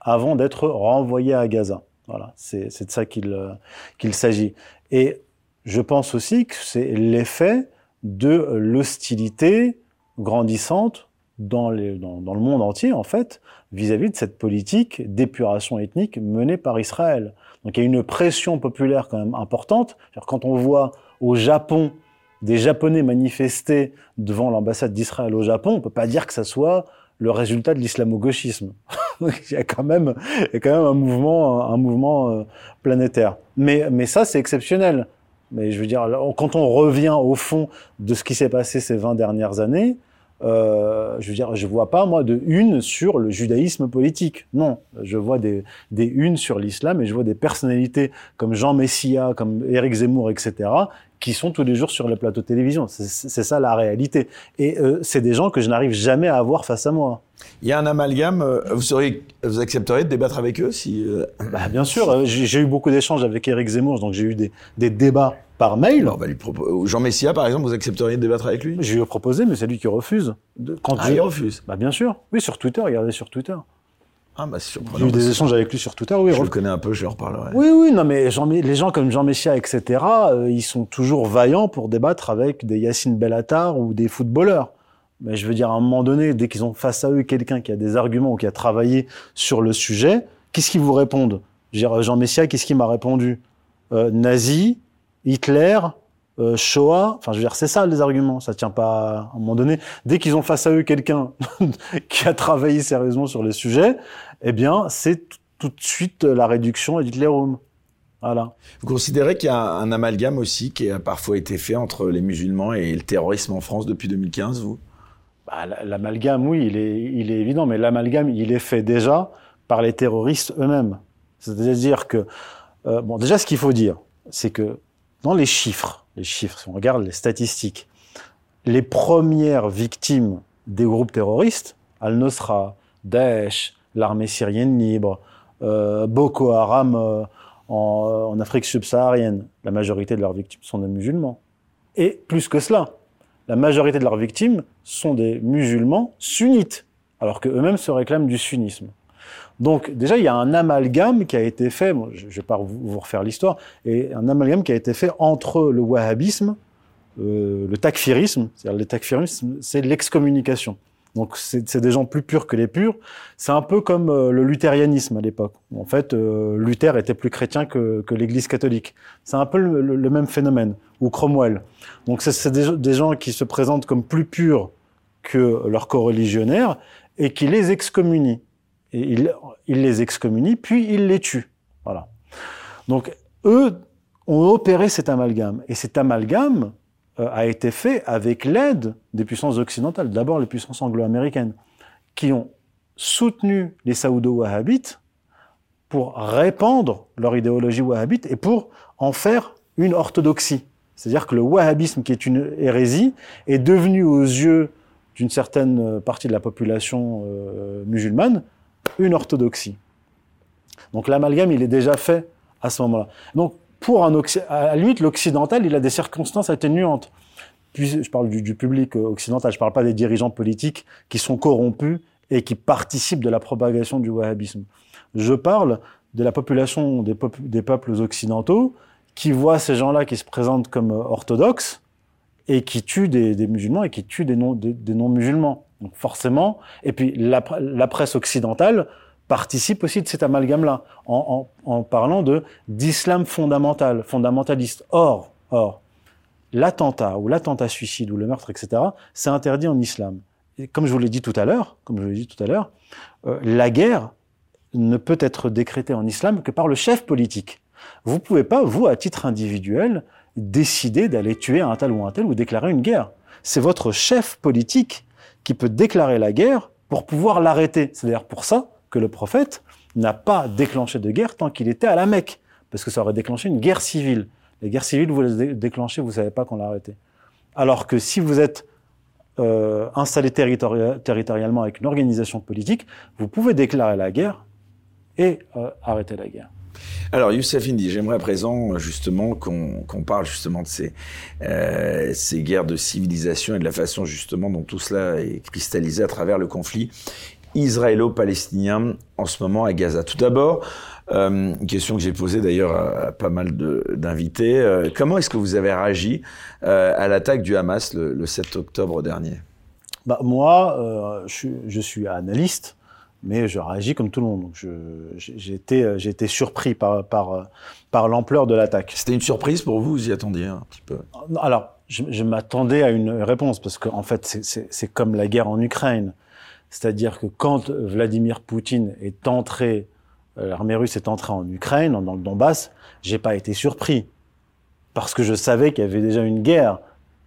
B: avant d'être renvoyés à Gaza. Voilà, c'est de ça qu'il euh, qu'il s'agit. Et je pense aussi que c'est l'effet de l'hostilité grandissante dans, le monde entier, en fait, vis-à-vis -vis de cette politique d'épuration ethnique menée par Israël. Donc il y a une pression populaire quand même importante. Quand on voit au Japon des Japonais manifester devant l'ambassade d'Israël au Japon, on peut pas dire que ça soit le résultat de l'islamo-gauchisme. il y a quand même, quand même un mouvement, euh, planétaire. Mais ça, c'est exceptionnel. Mais je veux dire, quand on revient au fond de ce qui s'est passé ces 20 dernières années, euh, je veux dire, je vois pas moi de une sur le judaïsme politique. Non, je vois des, des unes sur l'islam et je vois des personnalités comme Jean Messia, comme Éric Zemmour, etc., qui sont tous les jours sur les plateaux de télévision. C'est ça la réalité. Et euh, c'est des gens que je n'arrive jamais à avoir face à moi.
A: Il y a un amalgame. euh, Vous, seriez, vous accepteriez de débattre avec eux si. euh,
B: Bah, bien sûr, euh, j'ai j'ai eu beaucoup d'échanges avec Éric Zemmour, donc j'ai eu des, des débats par mail.
A: on va lui propo- Jean Messia, par exemple, vous accepteriez de débattre avec lui?
B: Je lui ai proposé, mais c'est lui qui refuse. Quand
A: Ah,
B: je-
A: il refuse.
B: Bah, bien sûr. Oui, sur Twitter, regardez sur Twitter.
A: Ah, bah, c'est
B: J'ai
A: surprenant.
B: eu des échanges avec lui sur Twitter, oui.
A: Je le connais un peu, je lui en reparlerai.
B: Oui, oui, non, mais Jean, les gens comme Jean Messia, etc., euh, ils sont toujours vaillants pour débattre avec des Yacine Bellatar ou des footballeurs. Mais je veux dire, à un moment donné, dès qu'ils ont face à eux quelqu'un qui a des arguments ou qui a travaillé sur le sujet, qu'est-ce qu'ils vous répondent? Je veux dire, Jean Messia, qu'est-ce qu'il m'a répondu? Euh, Nazi, Hitler, euh, Shoah. Enfin, je veux dire, c'est ça les arguments. Ça tient pas à un moment donné. Dès qu'ils ont face à eux quelqu'un qui a travaillé sérieusement sur le sujet, eh bien, c'est tout de suite la réduction et l'Hitlerum. Voilà.
A: Vous considérez qu'il y a un amalgame aussi qui a parfois été fait entre les musulmans et le terrorisme en France depuis 2015, vous?
B: Bah, l'amalgame, oui, il est, il est évident, mais l'amalgame, il est fait déjà par les terroristes eux-mêmes. C'est-à-dire que, euh, bon, déjà, ce qu'il faut dire, c'est que dans les chiffres, les chiffres, si on regarde les statistiques, les premières victimes des groupes terroristes, Al-Nusra, Daesh, l'armée syrienne libre, euh, Boko Haram euh, en Afrique subsaharienne, la majorité de leurs victimes sont des musulmans. Et plus que cela, la majorité de leurs victimes sont des musulmans sunnites, alors qu'eux-mêmes se réclament du sunnisme. Donc déjà, il y a un amalgame qui a été fait, je ne vais pas vous, vous refaire l'histoire, et un amalgame qui a été fait entre le wahhabisme, euh, le takfirisme, c'est-à-dire le takfirisme, c'est l'excommunication. Donc c'est des gens plus purs que les purs. C'est un peu comme euh, le luthérianisme à l'époque. En fait, euh, Luther était plus chrétien que, que l'Église catholique. C'est un peu le, le- même phénomène. Ou Cromwell. Donc c'est- des, des gens qui se présentent comme plus purs que leurs coreligionnaires et qui les excommunient. Et ils les excommunient, puis ils les tuent. Voilà. Donc eux ont opéré cet amalgame. Et cet amalgame a été fait avec l'aide des puissances occidentales, d'abord les puissances anglo-américaines, qui ont soutenu les saoudo-wahhabites pour répandre leur idéologie wahhabite et pour en faire une orthodoxie. C'est-à-dire que le wahhabisme, qui est une hérésie, est devenu aux yeux d'une certaine euh, partie de la population euh, musulmane une orthodoxie. Donc l'amalgame, il est déjà fait à ce moment-là. Donc pour un à limite, l'occidental, il a des circonstances atténuantes. Puis je parle du, public euh, occidental, je parle pas des dirigeants politiques qui sont corrompus et qui participent de la propagation du wahhabisme. Je parle de la population des, peuples occidentaux qui voient ces gens-là qui se présentent comme euh, orthodoxes et qui tuent des, musulmans et qui tuent des non- des- des non-musulmans. Donc forcément, et puis la presse occidentale participe aussi de cet amalgame-là, en, en- en parlant de d'islam fondamental, fondamentaliste. Or, or, l'attentat ou l'attentat suicide ou le meurtre, etc., c'est interdit en islam. Et comme je vous l'ai dit tout à l'heure, comme je vous l'ai dit tout à l'heure, euh, la guerre ne peut être décrétée en islam que par le chef politique. Vous pouvez pas, vous, à titre individuel, décider d'aller tuer un tel ou un tel ou déclarer une guerre. C'est votre chef politique qui peut déclarer la guerre pour pouvoir l'arrêter. C'est d'ailleurs pour ça que le prophète n'a pas déclenché de guerre tant qu'il était à la Mecque, parce que ça aurait déclenché une guerre civile. Les guerres civiles, vous les dé- déclenchez, vous savez pas qu'on l'a arrêté. Alors que si vous êtes euh, installé territori- territorialement avec une organisation politique, vous pouvez déclarer la guerre et euh, arrêter la guerre.
A: Alors, Youssef Indy, j'aimerais à présent justement qu'on parle justement de euh, ces guerres de civilisation et de la façon justement dont tout cela est cristallisé à travers le conflit israélo-palestinien en ce moment à Gaza. Tout d'abord, euh, une question que j'ai posée d'ailleurs à, à pas mal d'invités. Euh, comment est-ce que vous avez réagi euh, à l'attaque du Hamas le, le 7 octobre dernier?
B: Bah, moi, je, suis- je suis analyste, mais je réagis comme tout le monde. J'ai été, surpris par, par, par l'ampleur de l'attaque.
A: C'était une surprise pour vous Vous y attendiez un petit peu?
B: Alors, je, je m'attendais à une réponse parce qu'en en fait, c'est comme la guerre en Ukraine. C'est-à-dire que quand Vladimir Poutine est entré, euh, l'armée russe est entrée en Ukraine, dans le Donbass, j'ai pas été surpris parce que je savais qu'il y avait déjà une guerre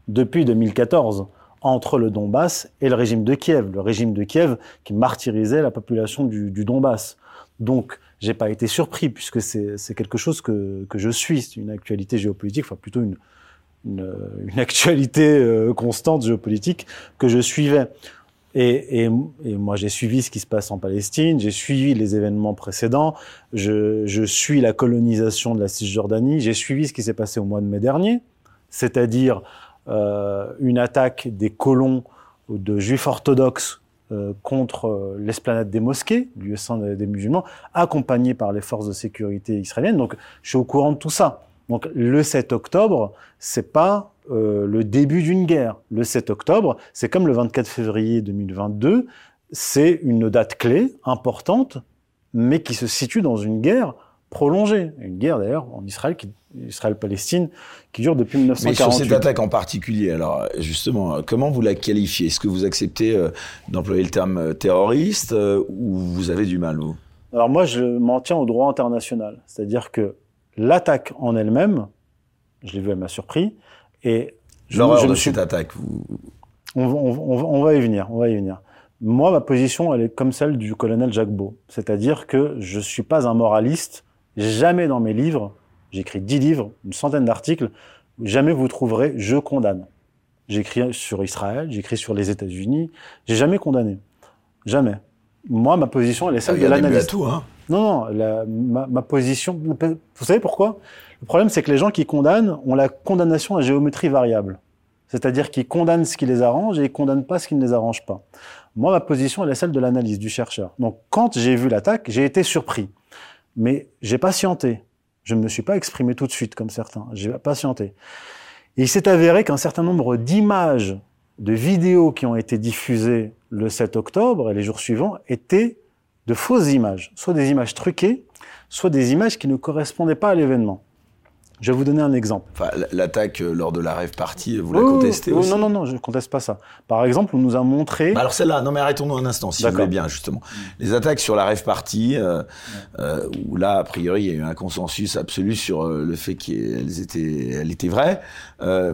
B: depuis 2014 entre le Donbass et le régime de Kiev, le régime de Kiev qui martyrisait la population du, Donbass. Donc, j'ai pas été surpris puisque c'est quelque chose que, je suis, c'est une actualité géopolitique, enfin plutôt une, une, une actualité euh, constante géopolitique que je suivais. Et, et, et moi, j'ai suivi ce qui se passe en Palestine, j'ai suivi les événements précédents, je, je suis la colonisation de la Cisjordanie, j'ai suivi ce qui s'est passé au mois de mai dernier, c'est-à-dire euh, une attaque des colons de juifs orthodoxes euh, contre euh, l'esplanade des mosquées, lieu saint des musulmans, accompagné par les forces de sécurité israéliennes. Donc, je suis au courant de tout ça. Donc, le 7 octobre, c'est pas euh, le début d'une guerre. Le 7 octobre, c'est comme le 24 février 2022, c'est une date clé, importante, mais qui se situe dans une guerre prolongée. Une guerre d'ailleurs en Israël, Israël-Palestine, qui dure depuis 1948.
A: Mais sur cette attaque en particulier, alors justement, comment vous la qualifiez? Est-ce que vous acceptez euh, d'employer le terme euh, terroriste ou vous avez du mal vous?
B: Alors moi, je m'en tiens au droit international. C'est-à-dire que l'attaque en elle-même, je l'ai vu, elle m'a surpris, et
A: L'horreur de cette attaque. Vous...
B: On, on, on, va y venir, on va y venir. Moi, ma position, elle est comme celle du colonel Jacques Beau. C'est-à-dire que je suis pas un moraliste. Jamais dans mes livres, j'écris dix livres, une centaine d'articles, jamais vous trouverez « je condamne ». J'écris sur Israël, j'écris sur les États-Unis, j'ai jamais condamné. Jamais. Moi, ma position, elle est celle
A: ah,
B: de l'analyse.
A: tout, hein
B: Non, non, ma, position... Vous savez pourquoi? Le problème, c'est que les gens qui condamnent ont la condamnation à géométrie variable. C'est-à-dire qu'ils condamnent ce qui les arrange et ils condamnent pas ce qui ne les arrange pas. Moi, ma position, elle est celle de l'analyse du chercheur. Donc, quand j'ai vu l'attaque, j'ai été surpris. Mais j'ai patienté. Je ne me suis pas exprimé tout de suite, comme certains. J'ai patienté. Il s'est avéré qu'un certain nombre d'images, de vidéos qui ont été diffusées le 7 octobre et les jours suivants étaient de fausses images. Soit des images truquées, soit des images qui ne correspondaient pas à l'événement. Je vais vous donner un exemple.
A: Enfin, l'attaque euh, lors de la rêve partie, vous la contestez aussi
B: Non, non, non, je ne conteste pas ça. Par exemple, on nous a montré...
A: Bah alors celle-là, non mais arrêtons-nous un instant, si vous voulez bien, justement. Les attaques sur la rêve partie, euh, euh, où là, a priori, il y a eu un consensus absolu sur le fait qu'elles étaient. Euh,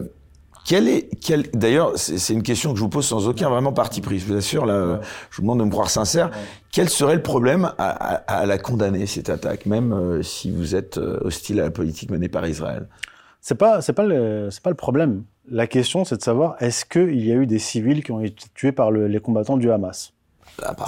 A: quel est, quel, d'ailleurs, c'est une question que je vous pose sans aucun vraiment parti pris. Je vous assure, là, je vous demande de me croire sincère. Quel serait le problème à, à, à la condamner cette attaque, même euh, si vous êtes euh, hostile à la politique menée par Israël?
B: C'est pas, c'est pas le, c'est pas le problème. La question, c'est de savoir est-ce qu'il y a eu des civils qui ont été tués par le, les combattants du Hamas?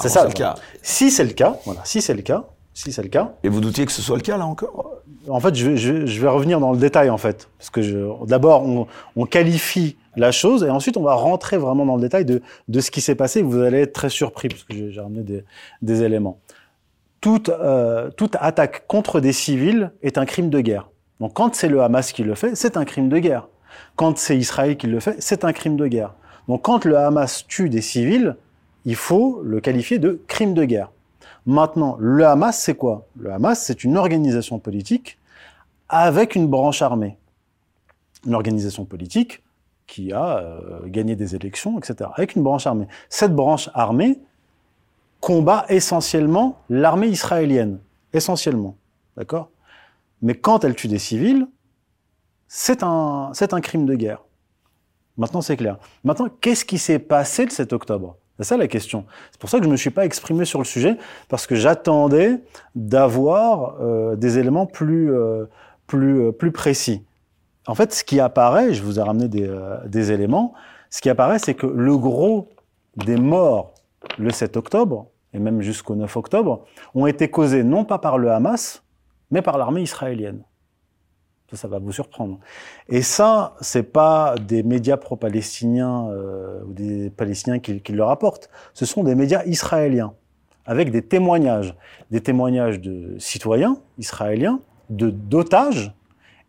A: C'est ça le cas.
B: Si c'est le cas, voilà, si c'est le cas, si c'est le cas.
A: Et vous doutiez que ce soit le cas là encore?
B: En fait, je, je, je, vais revenir dans le détail en fait, parce que d'abord on, on, qualifie la chose et ensuite on va rentrer vraiment dans le détail de, de ce qui s'est passé. Vous allez être très surpris parce que j'ai ramené des, des, éléments. Toute, euh, toute attaque contre des civils est un crime de guerre. Donc quand c'est le Hamas qui le fait, c'est un crime de guerre. Quand c'est Israël qui le fait, c'est un crime de guerre. Donc quand le Hamas tue des civils, il faut le qualifier de crime de guerre. Maintenant, le Hamas, c'est quoi? Le Hamas, c'est une organisation politique avec une branche armée. Une organisation politique qui a euh, gagné des élections, etc. Avec une branche armée. Cette branche armée combat essentiellement l'armée israélienne. Essentiellement. D'accord? Mais quand elle tue des civils, c'est un, c'est un crime de guerre. Maintenant, c'est clair. Maintenant, qu'est-ce qui s'est passé le 7 octobre? C'est ça la question. C'est pour ça que je ne me suis pas exprimé sur le sujet, parce que j'attendais d'avoir euh, des éléments plus, euh, plus, euh, plus précis. En fait, ce qui apparaît, je vous ai ramené des, des éléments, ce qui apparaît, c'est que le gros des morts le 7 octobre, et même jusqu'au 9 octobre, ont été causés non pas par le Hamas, mais par l'armée israélienne. Ça, ça va vous surprendre. Et ça, c'est pas des médias pro-palestiniens euh, ou des Palestiniens qui, qui, le rapportent. Ce sont des médias israéliens avec des témoignages, des témoignages de citoyens israéliens, de d'otages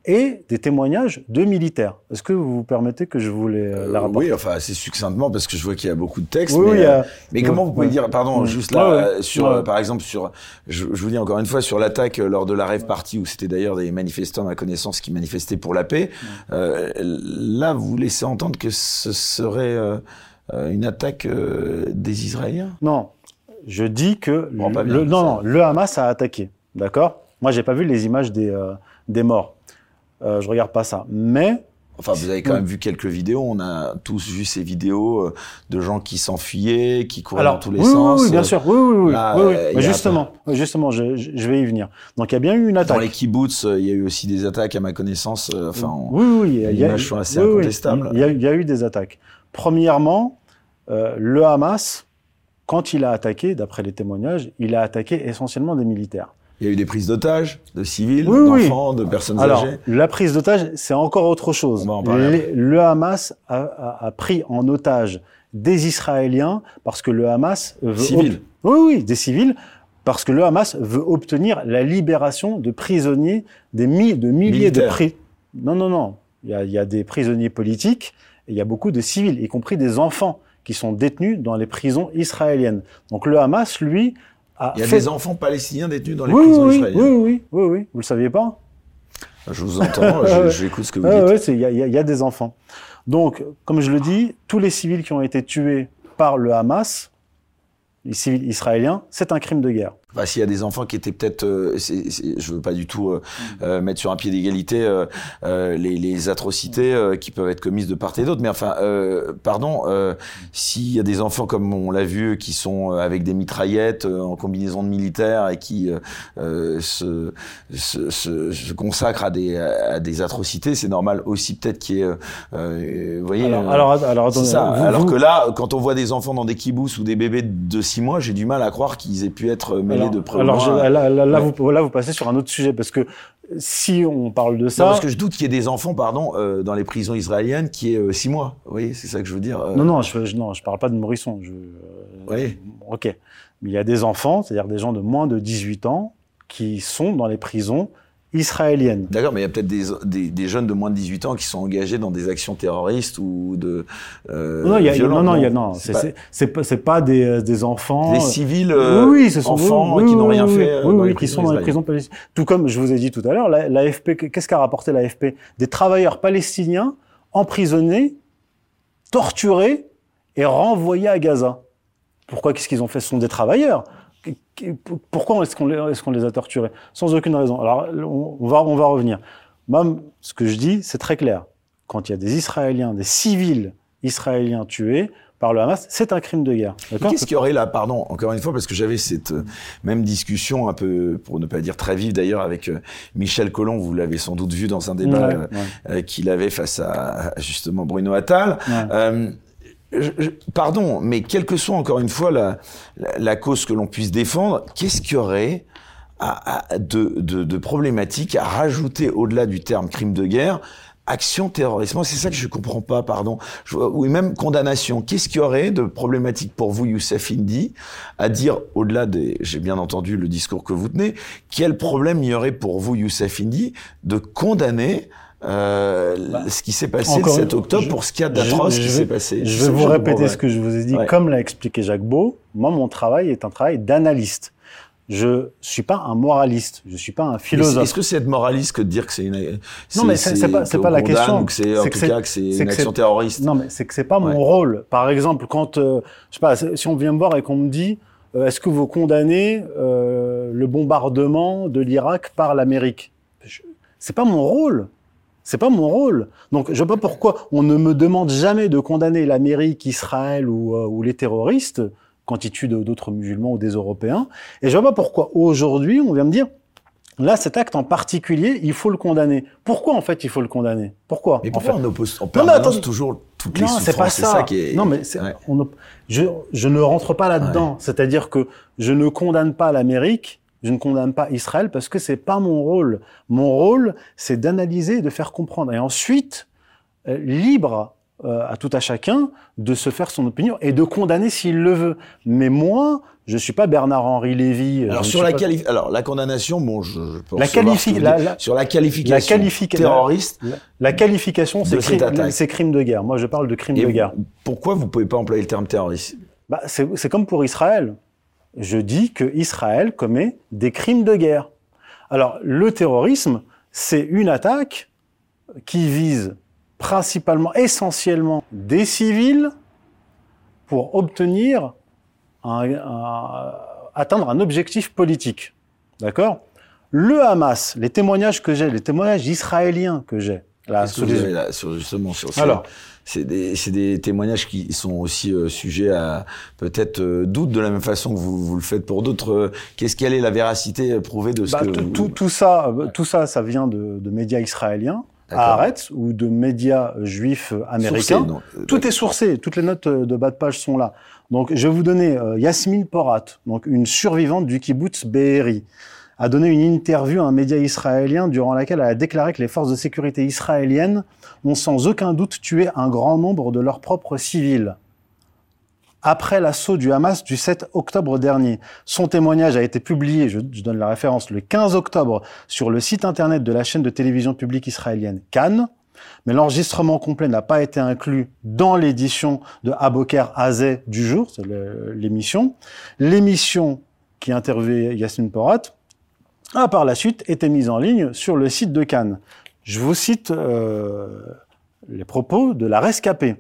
B: et des témoignages de militaires. Est-ce que vous vous permettez que je vous les euh, la rapporte?
A: Oui, enfin assez succinctement parce que je vois qu'il y a beaucoup de textes. Oui, mais, euh, mais comment vous pouvez dire, pardon, juste là, sur, par exemple, sur, je, je, vous dis encore une fois, sur l'attaque lors de la rêve partie où c'était d'ailleurs des manifestants à ma connaissance qui manifestaient pour la paix. Euh, là, vous laissez entendre que ce serait euh, une attaque des Israéliens?
B: Non, je dis que bon, le, le, non, non, le Hamas a attaqué, d'accord? Moi, j'ai pas vu les images des des morts. Euh, je regarde pas ça. Mais
A: Enfin, vous avez quand même vu quelques vidéos. On a tous vu ces vidéos euh, de gens qui s'enfuyaient, qui couraient
B: Alors,
A: dans tous les
B: oui,
A: sens.
B: Oui, bien sûr. Oui, oui, oui. Là, oui, oui. Mais justement, pas... justement, je, je, vais y venir. Donc, il y a bien eu une attaque.
A: Dans les kibbutz, il y a eu aussi des attaques, à ma connaissance. euh, Enfin,
B: oui, oui, il y a,
A: sont assez incontestables.
B: Il y, a, il y a eu des attaques. Premièrement, euh, le Hamas quand il a attaqué, d'après les témoignages, il a attaqué essentiellement des militaires.
A: Il y a eu des prises d'otages, de civils, d'enfants, de personnes
B: Alors,
A: âgées.
B: la prise d'otages, c'est encore autre chose.
A: On va en parler
B: Les- le Hamas a, a- a pris en otage des Israéliens parce que le Hamas veut
A: Civils.
B: Oui, oui, des civils, parce que le Hamas veut obtenir la libération de prisonniers, des mi- de milliers de prisonniers. Non, non, non. Il y, a, il y a des prisonniers politiques et il y a beaucoup de civils, y compris des enfants qui sont détenus dans les prisons israéliennes. Donc le Hamas, lui, a
A: Il y a
B: fait...
A: des enfants palestiniens détenus dans les
B: oui,
A: prisons
B: oui, oui,
A: israéliennes.
B: oui, oui, oui, oui. Vous le saviez pas?
A: Je vous entends, je- j'écoute ce que vous
B: Ah
A: dites.
B: c'est- il y, y a des enfants. Donc, comme je le dis, tous les civils qui ont été tués par le Hamas, les civils israéliens, c'est un crime de guerre.
A: Enfin, s'il y a des enfants qui étaient peut-être, euh, je veux pas du tout euh, euh, mettre sur un pied d'égalité euh, euh, les, les atrocités euh, qui peuvent être commises de part et d'autre, mais enfin, euh, pardon, euh, s'il y a des enfants comme on l'a vu qui sont avec des mitraillettes euh, en combinaison de militaires et qui se, se, se, se consacrent à des, à des atrocités, c'est normal aussi peut-être qu'il y ait, vous voyez,
B: Alors, alors, alors
A: c'est
B: attendez,
A: ça.
B: vous-
A: Alors
B: vous-
A: que là, quand on voit des enfants dans des kibbutz ou des bébés de 6 mois, j'ai du mal à croire qu'ils aient pu être mêlés
B: alors,
A: de près ou
B: alors, je- là, là, là,
A: Ouais.
B: vous, là, vous passez sur un autre sujet parce que si on parle de ça,
A: Non, parce que je doute qu'il y ait des enfants, pardon, euh, dans les prisons israéliennes qui aient 6 mois. Vous voyez, c'est ça que je veux dire. euh,
B: non, non, je, je, non, je parle pas de. Je, euh,
A: Oui.
B: Ok, mais il y a des enfants, c'est-à-dire des gens de moins de 18 ans, qui sont dans les prisons israéliennes.
A: D'accord, mais il y a peut-être des, des, des jeunes de moins de 18 ans qui sont engagés dans des actions terroristes ou de euh,
B: non, y a,
A: violentes,
B: non, non, a, non,
A: C'est pas-
B: des, euh, des enfants.
A: des civils euh,
B: oui, oui, ce sont
A: enfants
B: oui,
A: qui n'ont rien fait euh,
B: oui,
A: dans
B: oui, qui sont dans les prisons palestiniennes. Tout comme je vous ai dit tout à l'heure, la- l'AFP, qu'est-ce qu'a rapporté l'AFP Des travailleurs palestiniens emprisonnés, torturés et renvoyés à Gaza. Pourquoi? Qu'est-ce qu'ils ont fait? Ce sont des travailleurs. Qu- qu- Pourquoi est-ce qu'on les, est qu'on les a torturés? Sans aucune raison. Alors, on va, on va revenir. Moi, ce que je dis, c'est très clair. Quand il y a des Israéliens, des civils israéliens tués par le Hamas, c'est un crime de guerre.
A: Qu'est-ce qu'il y aurait là, pardon, encore une fois, parce que j'avais cette euh, même discussion un peu, pour ne pas dire très vive d'ailleurs, avec euh, Michel Collomb, vous l'avez sans doute vu dans un débat
B: Ouais,
A: euh,
B: ouais,
A: euh, qu'il avait face à, à, justement Bruno Attal.
B: ouais.
A: Pardon, mais quelle que soit encore une fois la, la, cause que l'on puisse défendre, qu'est-ce qu'il y aurait à, à- de, de, de problématique à rajouter au-delà du terme crime de guerre action terrorisme C'est ça que je comprends pas, pardon. Je, ou même condamnation. Qu'est-ce qu'il y aurait de problématique pour vous, Youssef Indy, à dire au-delà des, j'ai bien entendu le discours que vous tenez, quel problème il y aurait pour vous, Youssef Indy, de condamner euh,
B: Bah,
A: ce qui s'est passé le
B: encore
A: 7
B: une-
A: octobre
B: je-
A: pour ce qu'il y a d'atroce qui s'est passé.
B: Je vais vous répéter ce que je vous ai dit.
A: Ouais.
B: Comme l'a expliqué Jacques Beau, moi, mon travail est un travail d'analyste. Je suis pas un moraliste, je suis pas un philosophe.
A: Est-ce que c'est être moraliste que de dire que c'est une
B: Non, mais c'est- pas- c'est pas la question.
A: c'est en tout cas que c'est une action terroriste
B: Non, mais c'est que c'est pas
A: Ouais.
B: mon rôle. Par exemple, quand euh, je sais pas, si on vient me voir et qu'on me dit, euh, est-ce que vous condamnez le bombardement de l'Irak par l'Amérique? C'est pas mon rôle. C'est pas mon rôle. Donc, je vois pas pourquoi on ne me demande jamais de condamner l'Amérique, Israël ou, euh, ou les terroristes quand ils tuent d'autres musulmans ou des Européens. Et je vois pas pourquoi aujourd'hui on vient me dire, là, cet acte en particulier, il faut le condamner. Pourquoi en fait il faut le condamner? Pourquoi
A: Mais
B: en
A: pourquoi
B: fait?
A: on oppose en permanence
B: attendez.
A: toujours toutes les
B: non, c'est pas ça.
A: ça qui est.
B: Non, mais c'est-
A: Ouais.
B: on je, je ne rentre pas là-dedans. C'est-à-dire que je ne condamne pas l'Amérique, je ne condamne pas Israël parce que c'est pas mon rôle. Mon rôle, c'est d'analyser et de faire comprendre. Et ensuite, euh, libre euh, à tout à chacun de se faire son opinion et de condamner s'il le veut. Mais moi, je suis pas Bernard-Henri Lévy. euh,
A: Alors sur la
B: pas-
A: alors la condamnation, bon, je, je peux
B: La qualifi- la- la-
A: sur la qualification
B: la qualifica-
A: terroriste.
B: la, la qualification, c'est cri- crime de guerre. Moi, je parle de crime
A: Et
B: de guerre.
A: pourquoi vous pouvez pas employer le terme terroriste?
B: Bah, c'est comme pour Israël. Je dis que Israël commet des crimes de guerre. Alors, le terrorisme, c'est une attaque qui vise principalement, essentiellement, des civils pour obtenir un, un- atteindre un objectif politique. D'accord? Le Hamas, les témoignages que j'ai, les témoignages israéliens que j'ai, là,
A: vous
B: les
A: là, sur, justement sur
B: Alors,
A: C'est des, c'est des témoignages qui sont aussi euh, sujets à peut-être euh, doute de la même façon que vous, vous le faites pour d'autres. Euh, Qu'est-ce quelle est la véracité prouvée de ce
B: Bah,
A: que
B: tout,
A: vous-
B: tout, tout ça, euh, tout ça, ça vient de, de médias israéliens. Haaretz ou de médias juifs américains. Euh, Tout est sourcé, toutes les notes de bas de page sont là. Donc, je vais vous donner euh, Yasmine Porat, donc une survivante du kibbutz Be'eri, a donné une interview à un média israélien durant laquelle elle a déclaré que les forces de sécurité israéliennes ont sans aucun doute tué un grand nombre de leurs propres civils après l'assaut du Hamas du 7 octobre dernier. Son témoignage a été publié, je, donne la référence, le 15 octobre sur le site internet de la chaîne de télévision publique israélienne Cannes, mais l'enregistrement complet n'a pas été inclus dans l'édition de Aboker Azeh du jour, c'est l'émission. L'émission qui interviewait Yasmine Porat a par la suite été mise en ligne sur le site de Cannes. Je vous cite euh, les propos de la rescapée.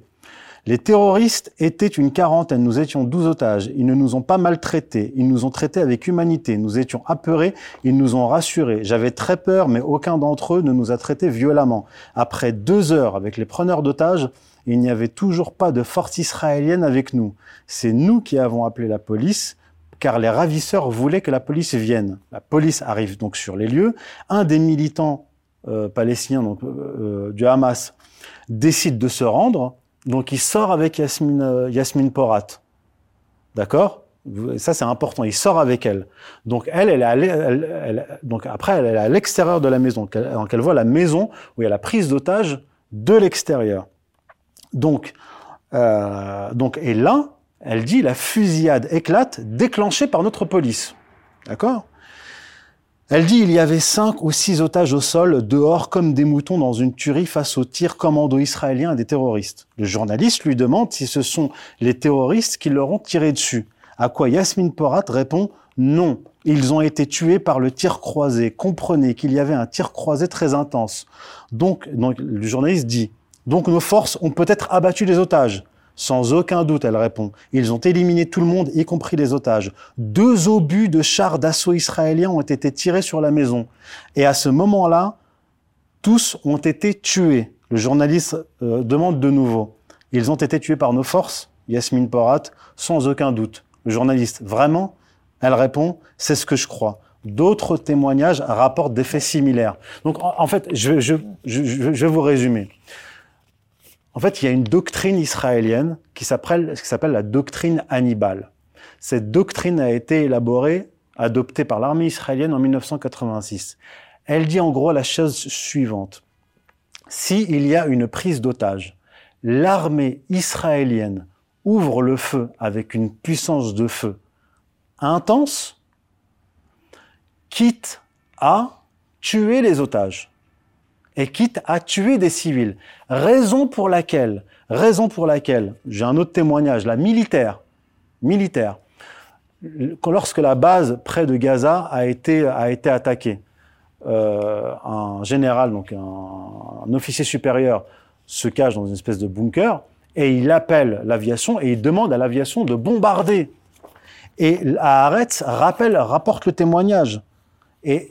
B: Les terroristes étaient une quarantaine, nous étions douze otages. Ils ne nous ont pas maltraités, ils nous ont traités avec humanité. Nous étions apeurés, ils nous ont rassurés. J'avais très peur, mais aucun d'entre eux ne nous a traités violemment. Après deux heures avec les preneurs d'otages, il n'y avait toujours pas de force israélienne avec nous. C'est nous qui avons appelé la police car les ravisseurs voulaient que la police vienne. La police arrive donc sur les lieux. Un des militants euh, palestiniens donc, euh, euh, du Hamas décide de se rendre. Donc il sort avec Yasmine, euh, Yasmine Porat. D'accord? Ça, c'est important. Il sort avec elle. Donc, elle, elle est elle, donc après, elle est à l'extérieur de la maison. Donc, elle voit la maison où il y a la prise d'otage de l'extérieur. Donc, euh, donc, et là, elle dit la fusillade éclate déclenchée par notre police. D'accord? Elle dit il y avait cinq ou six otages au sol, dehors comme des moutons dans une tuerie face aux tirs commando israéliens et des terroristes. Le journaliste lui demande si ce sont les terroristes qui leur ont tiré dessus. À quoi Yasmine Porat répond non. Ils ont été tués par le tir croisé. Comprenez qu'il y avait un tir croisé très intense. Donc, donc le journaliste dit, donc nos forces ont peut-être abattu les otages. Sans aucun doute, elle répond. Ils ont éliminé tout le monde, y compris les otages. Deux obus de chars d'assaut israéliens ont été tirés sur la maison. Et à ce moment-là, tous ont été tués. Le journaliste euh, demande de nouveau. Ils ont été tués par nos forces Yasmine Porat, sans aucun doute. Le journaliste, vraiment? Elle répond, c'est ce que je crois. D'autres témoignages rapportent des faits similaires. Donc, en, fait, je, je, vais vous résumer. En fait, il y a une doctrine israélienne qui s'appelle la doctrine Hannibal. Cette doctrine a été élaborée, adoptée par l'armée israélienne en 1986. Elle dit en gros la chose suivante. S'il y a une prise d'otage, l'armée israélienne ouvre le feu avec une puissance de feu intense, quitte à tuer les otages et quitte à tuer des civils. Raison pour laquelle, raison pour laquelle, j'ai un autre témoignage, la militaire, militaire, lorsque la base près de Gaza a été, a été attaquée, euh, un général, donc un, officier supérieur, se cache dans une espèce de bunker et il appelle l'aviation et il demande à l'aviation de bombarder. Et Haaretz rappelle, rapporte le témoignage. Et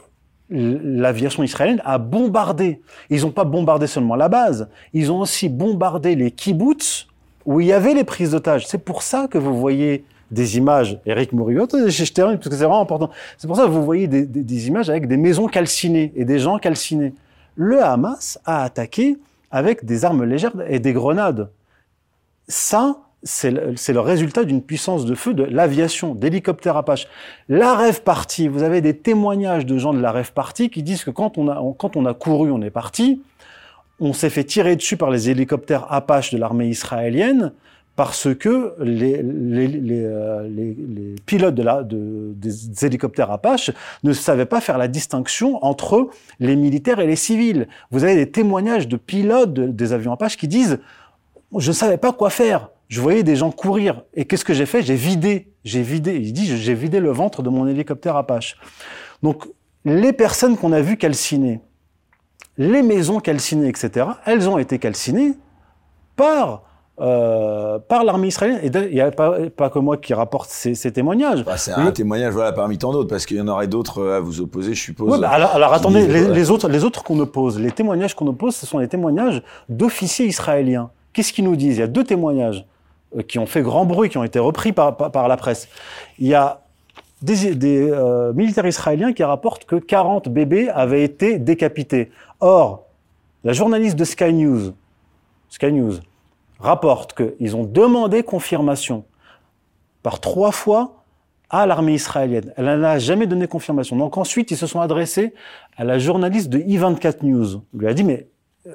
B: l'aviation israélienne a bombardé. Ils n'ont pas bombardé seulement la base, ils ont aussi bombardé les kibbutz où il y avait les prises d'otages. C'est pour ça que vous voyez des images, Eric Mouriot, je termine parce que c'est vraiment important. C'est pour ça que vous voyez des, des, images avec des maisons calcinées et des gens calcinés. Le Hamas a attaqué avec des armes légères et des grenades. Ça, c'est le, résultat d'une puissance de feu de l'aviation, d'hélicoptères Apache. La rêve partie, vous avez des témoignages de gens de la rêve partie qui disent que quand on a, quand on a couru, on est parti, on s'est fait tirer dessus par les hélicoptères Apache de l'armée israélienne parce que les, les, les, euh, les pilotes de la, de, des hélicoptères Apache ne savaient pas faire la distinction entre les militaires et les civils. Vous avez des témoignages de pilotes des avions Apache qui disent je ne savais pas quoi faire je voyais des gens courir. Et qu'est-ce que j'ai fait? J'ai vidé. J'ai vidé. Il dit, j'ai vidé le ventre de mon hélicoptère Apache. Donc, les personnes qu'on a vues calciner, les maisons calcinées, etc., elles ont été calcinées par euh, par l'armée israélienne. Et il n'y a pas, pas, que moi qui rapporte ces, ces témoignages.
A: Bah, c'est un témoignage voilà, parmi tant d'autres, parce qu'il y en aurait d'autres à vous opposer, je suppose.
B: bah, alors, alors attendez, les, les, autres, les autres qu'on oppose, les témoignages qu'on oppose, ce sont les témoignages d'officiers israéliens. Qu'est-ce qu'ils nous disent? Il y a deux témoignages. Euh, qui ont fait grand bruit, qui ont été repris par, par, la presse. Il y a des, des euh, militaires israéliens qui rapportent que 40 bébés avaient été décapités. Or, La journaliste de Sky News, Sky News rapporte qu'ils ont demandé confirmation par trois fois à l'armée israélienne. Elle n'a jamais donné confirmation. Donc ensuite, ils se sont adressés à la journaliste de I24 News. Elle lui a dit, mais euh,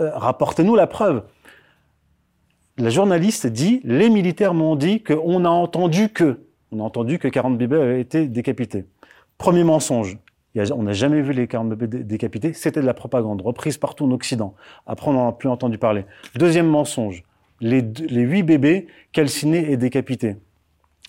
B: euh, rapportez-nous la preuve. La journaliste dit, les militaires m'ont dit qu'on a entendu que, on a entendu que 40 bébés avaient été décapités. Premier mensonge. On n'a jamais vu les 40 bébés décapités. C'était de la propagande, reprise partout en Occident. Après, on n'en a plus entendu parler. Deuxième mensonge. Les, huit bébés calcinés et décapités.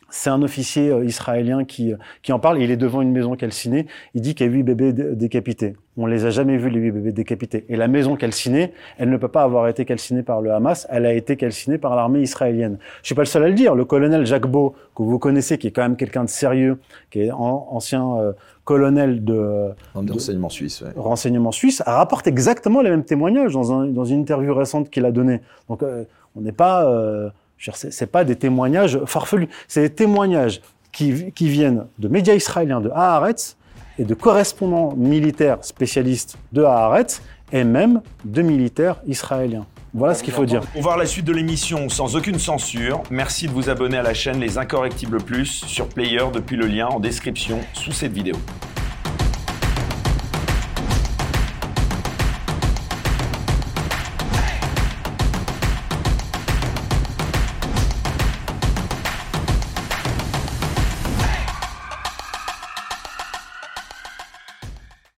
B: C'est un officier euh, israélien qui, euh, qui en parle. Il est devant une maison calcinée. Il dit qu'il y a huit bébés décapités. On les a jamais vus, les huit bébés décapités. Et la maison calcinée, elle ne peut pas avoir été calcinée par le Hamas. Elle a été calcinée par l'armée israélienne. Je suis pas le seul à le dire. Le colonel Jacques Beau, que vous connaissez, qui est quand même quelqu'un de sérieux, qui est ancien euh, colonel de,
A: de renseignement suisse, ouais.
B: renseignement suisse, a rapporté exactement les mêmes témoignages dans, un, dans une interview récente qu'il a donnée. Donc, on n'est pas c'est pas des témoignages farfelus, c'est des témoignages qui, qui, viennent de médias israéliens de Haaretz et de correspondants militaires spécialistes de Haaretz et même de militaires israéliens. Voilà ce qu'il faut dire.
A: Pour voir la suite de l'émission sans aucune censure, merci de vous abonner à la chaîne Les Incorrectibles Plus sur Player depuis le lien en description sous cette vidéo.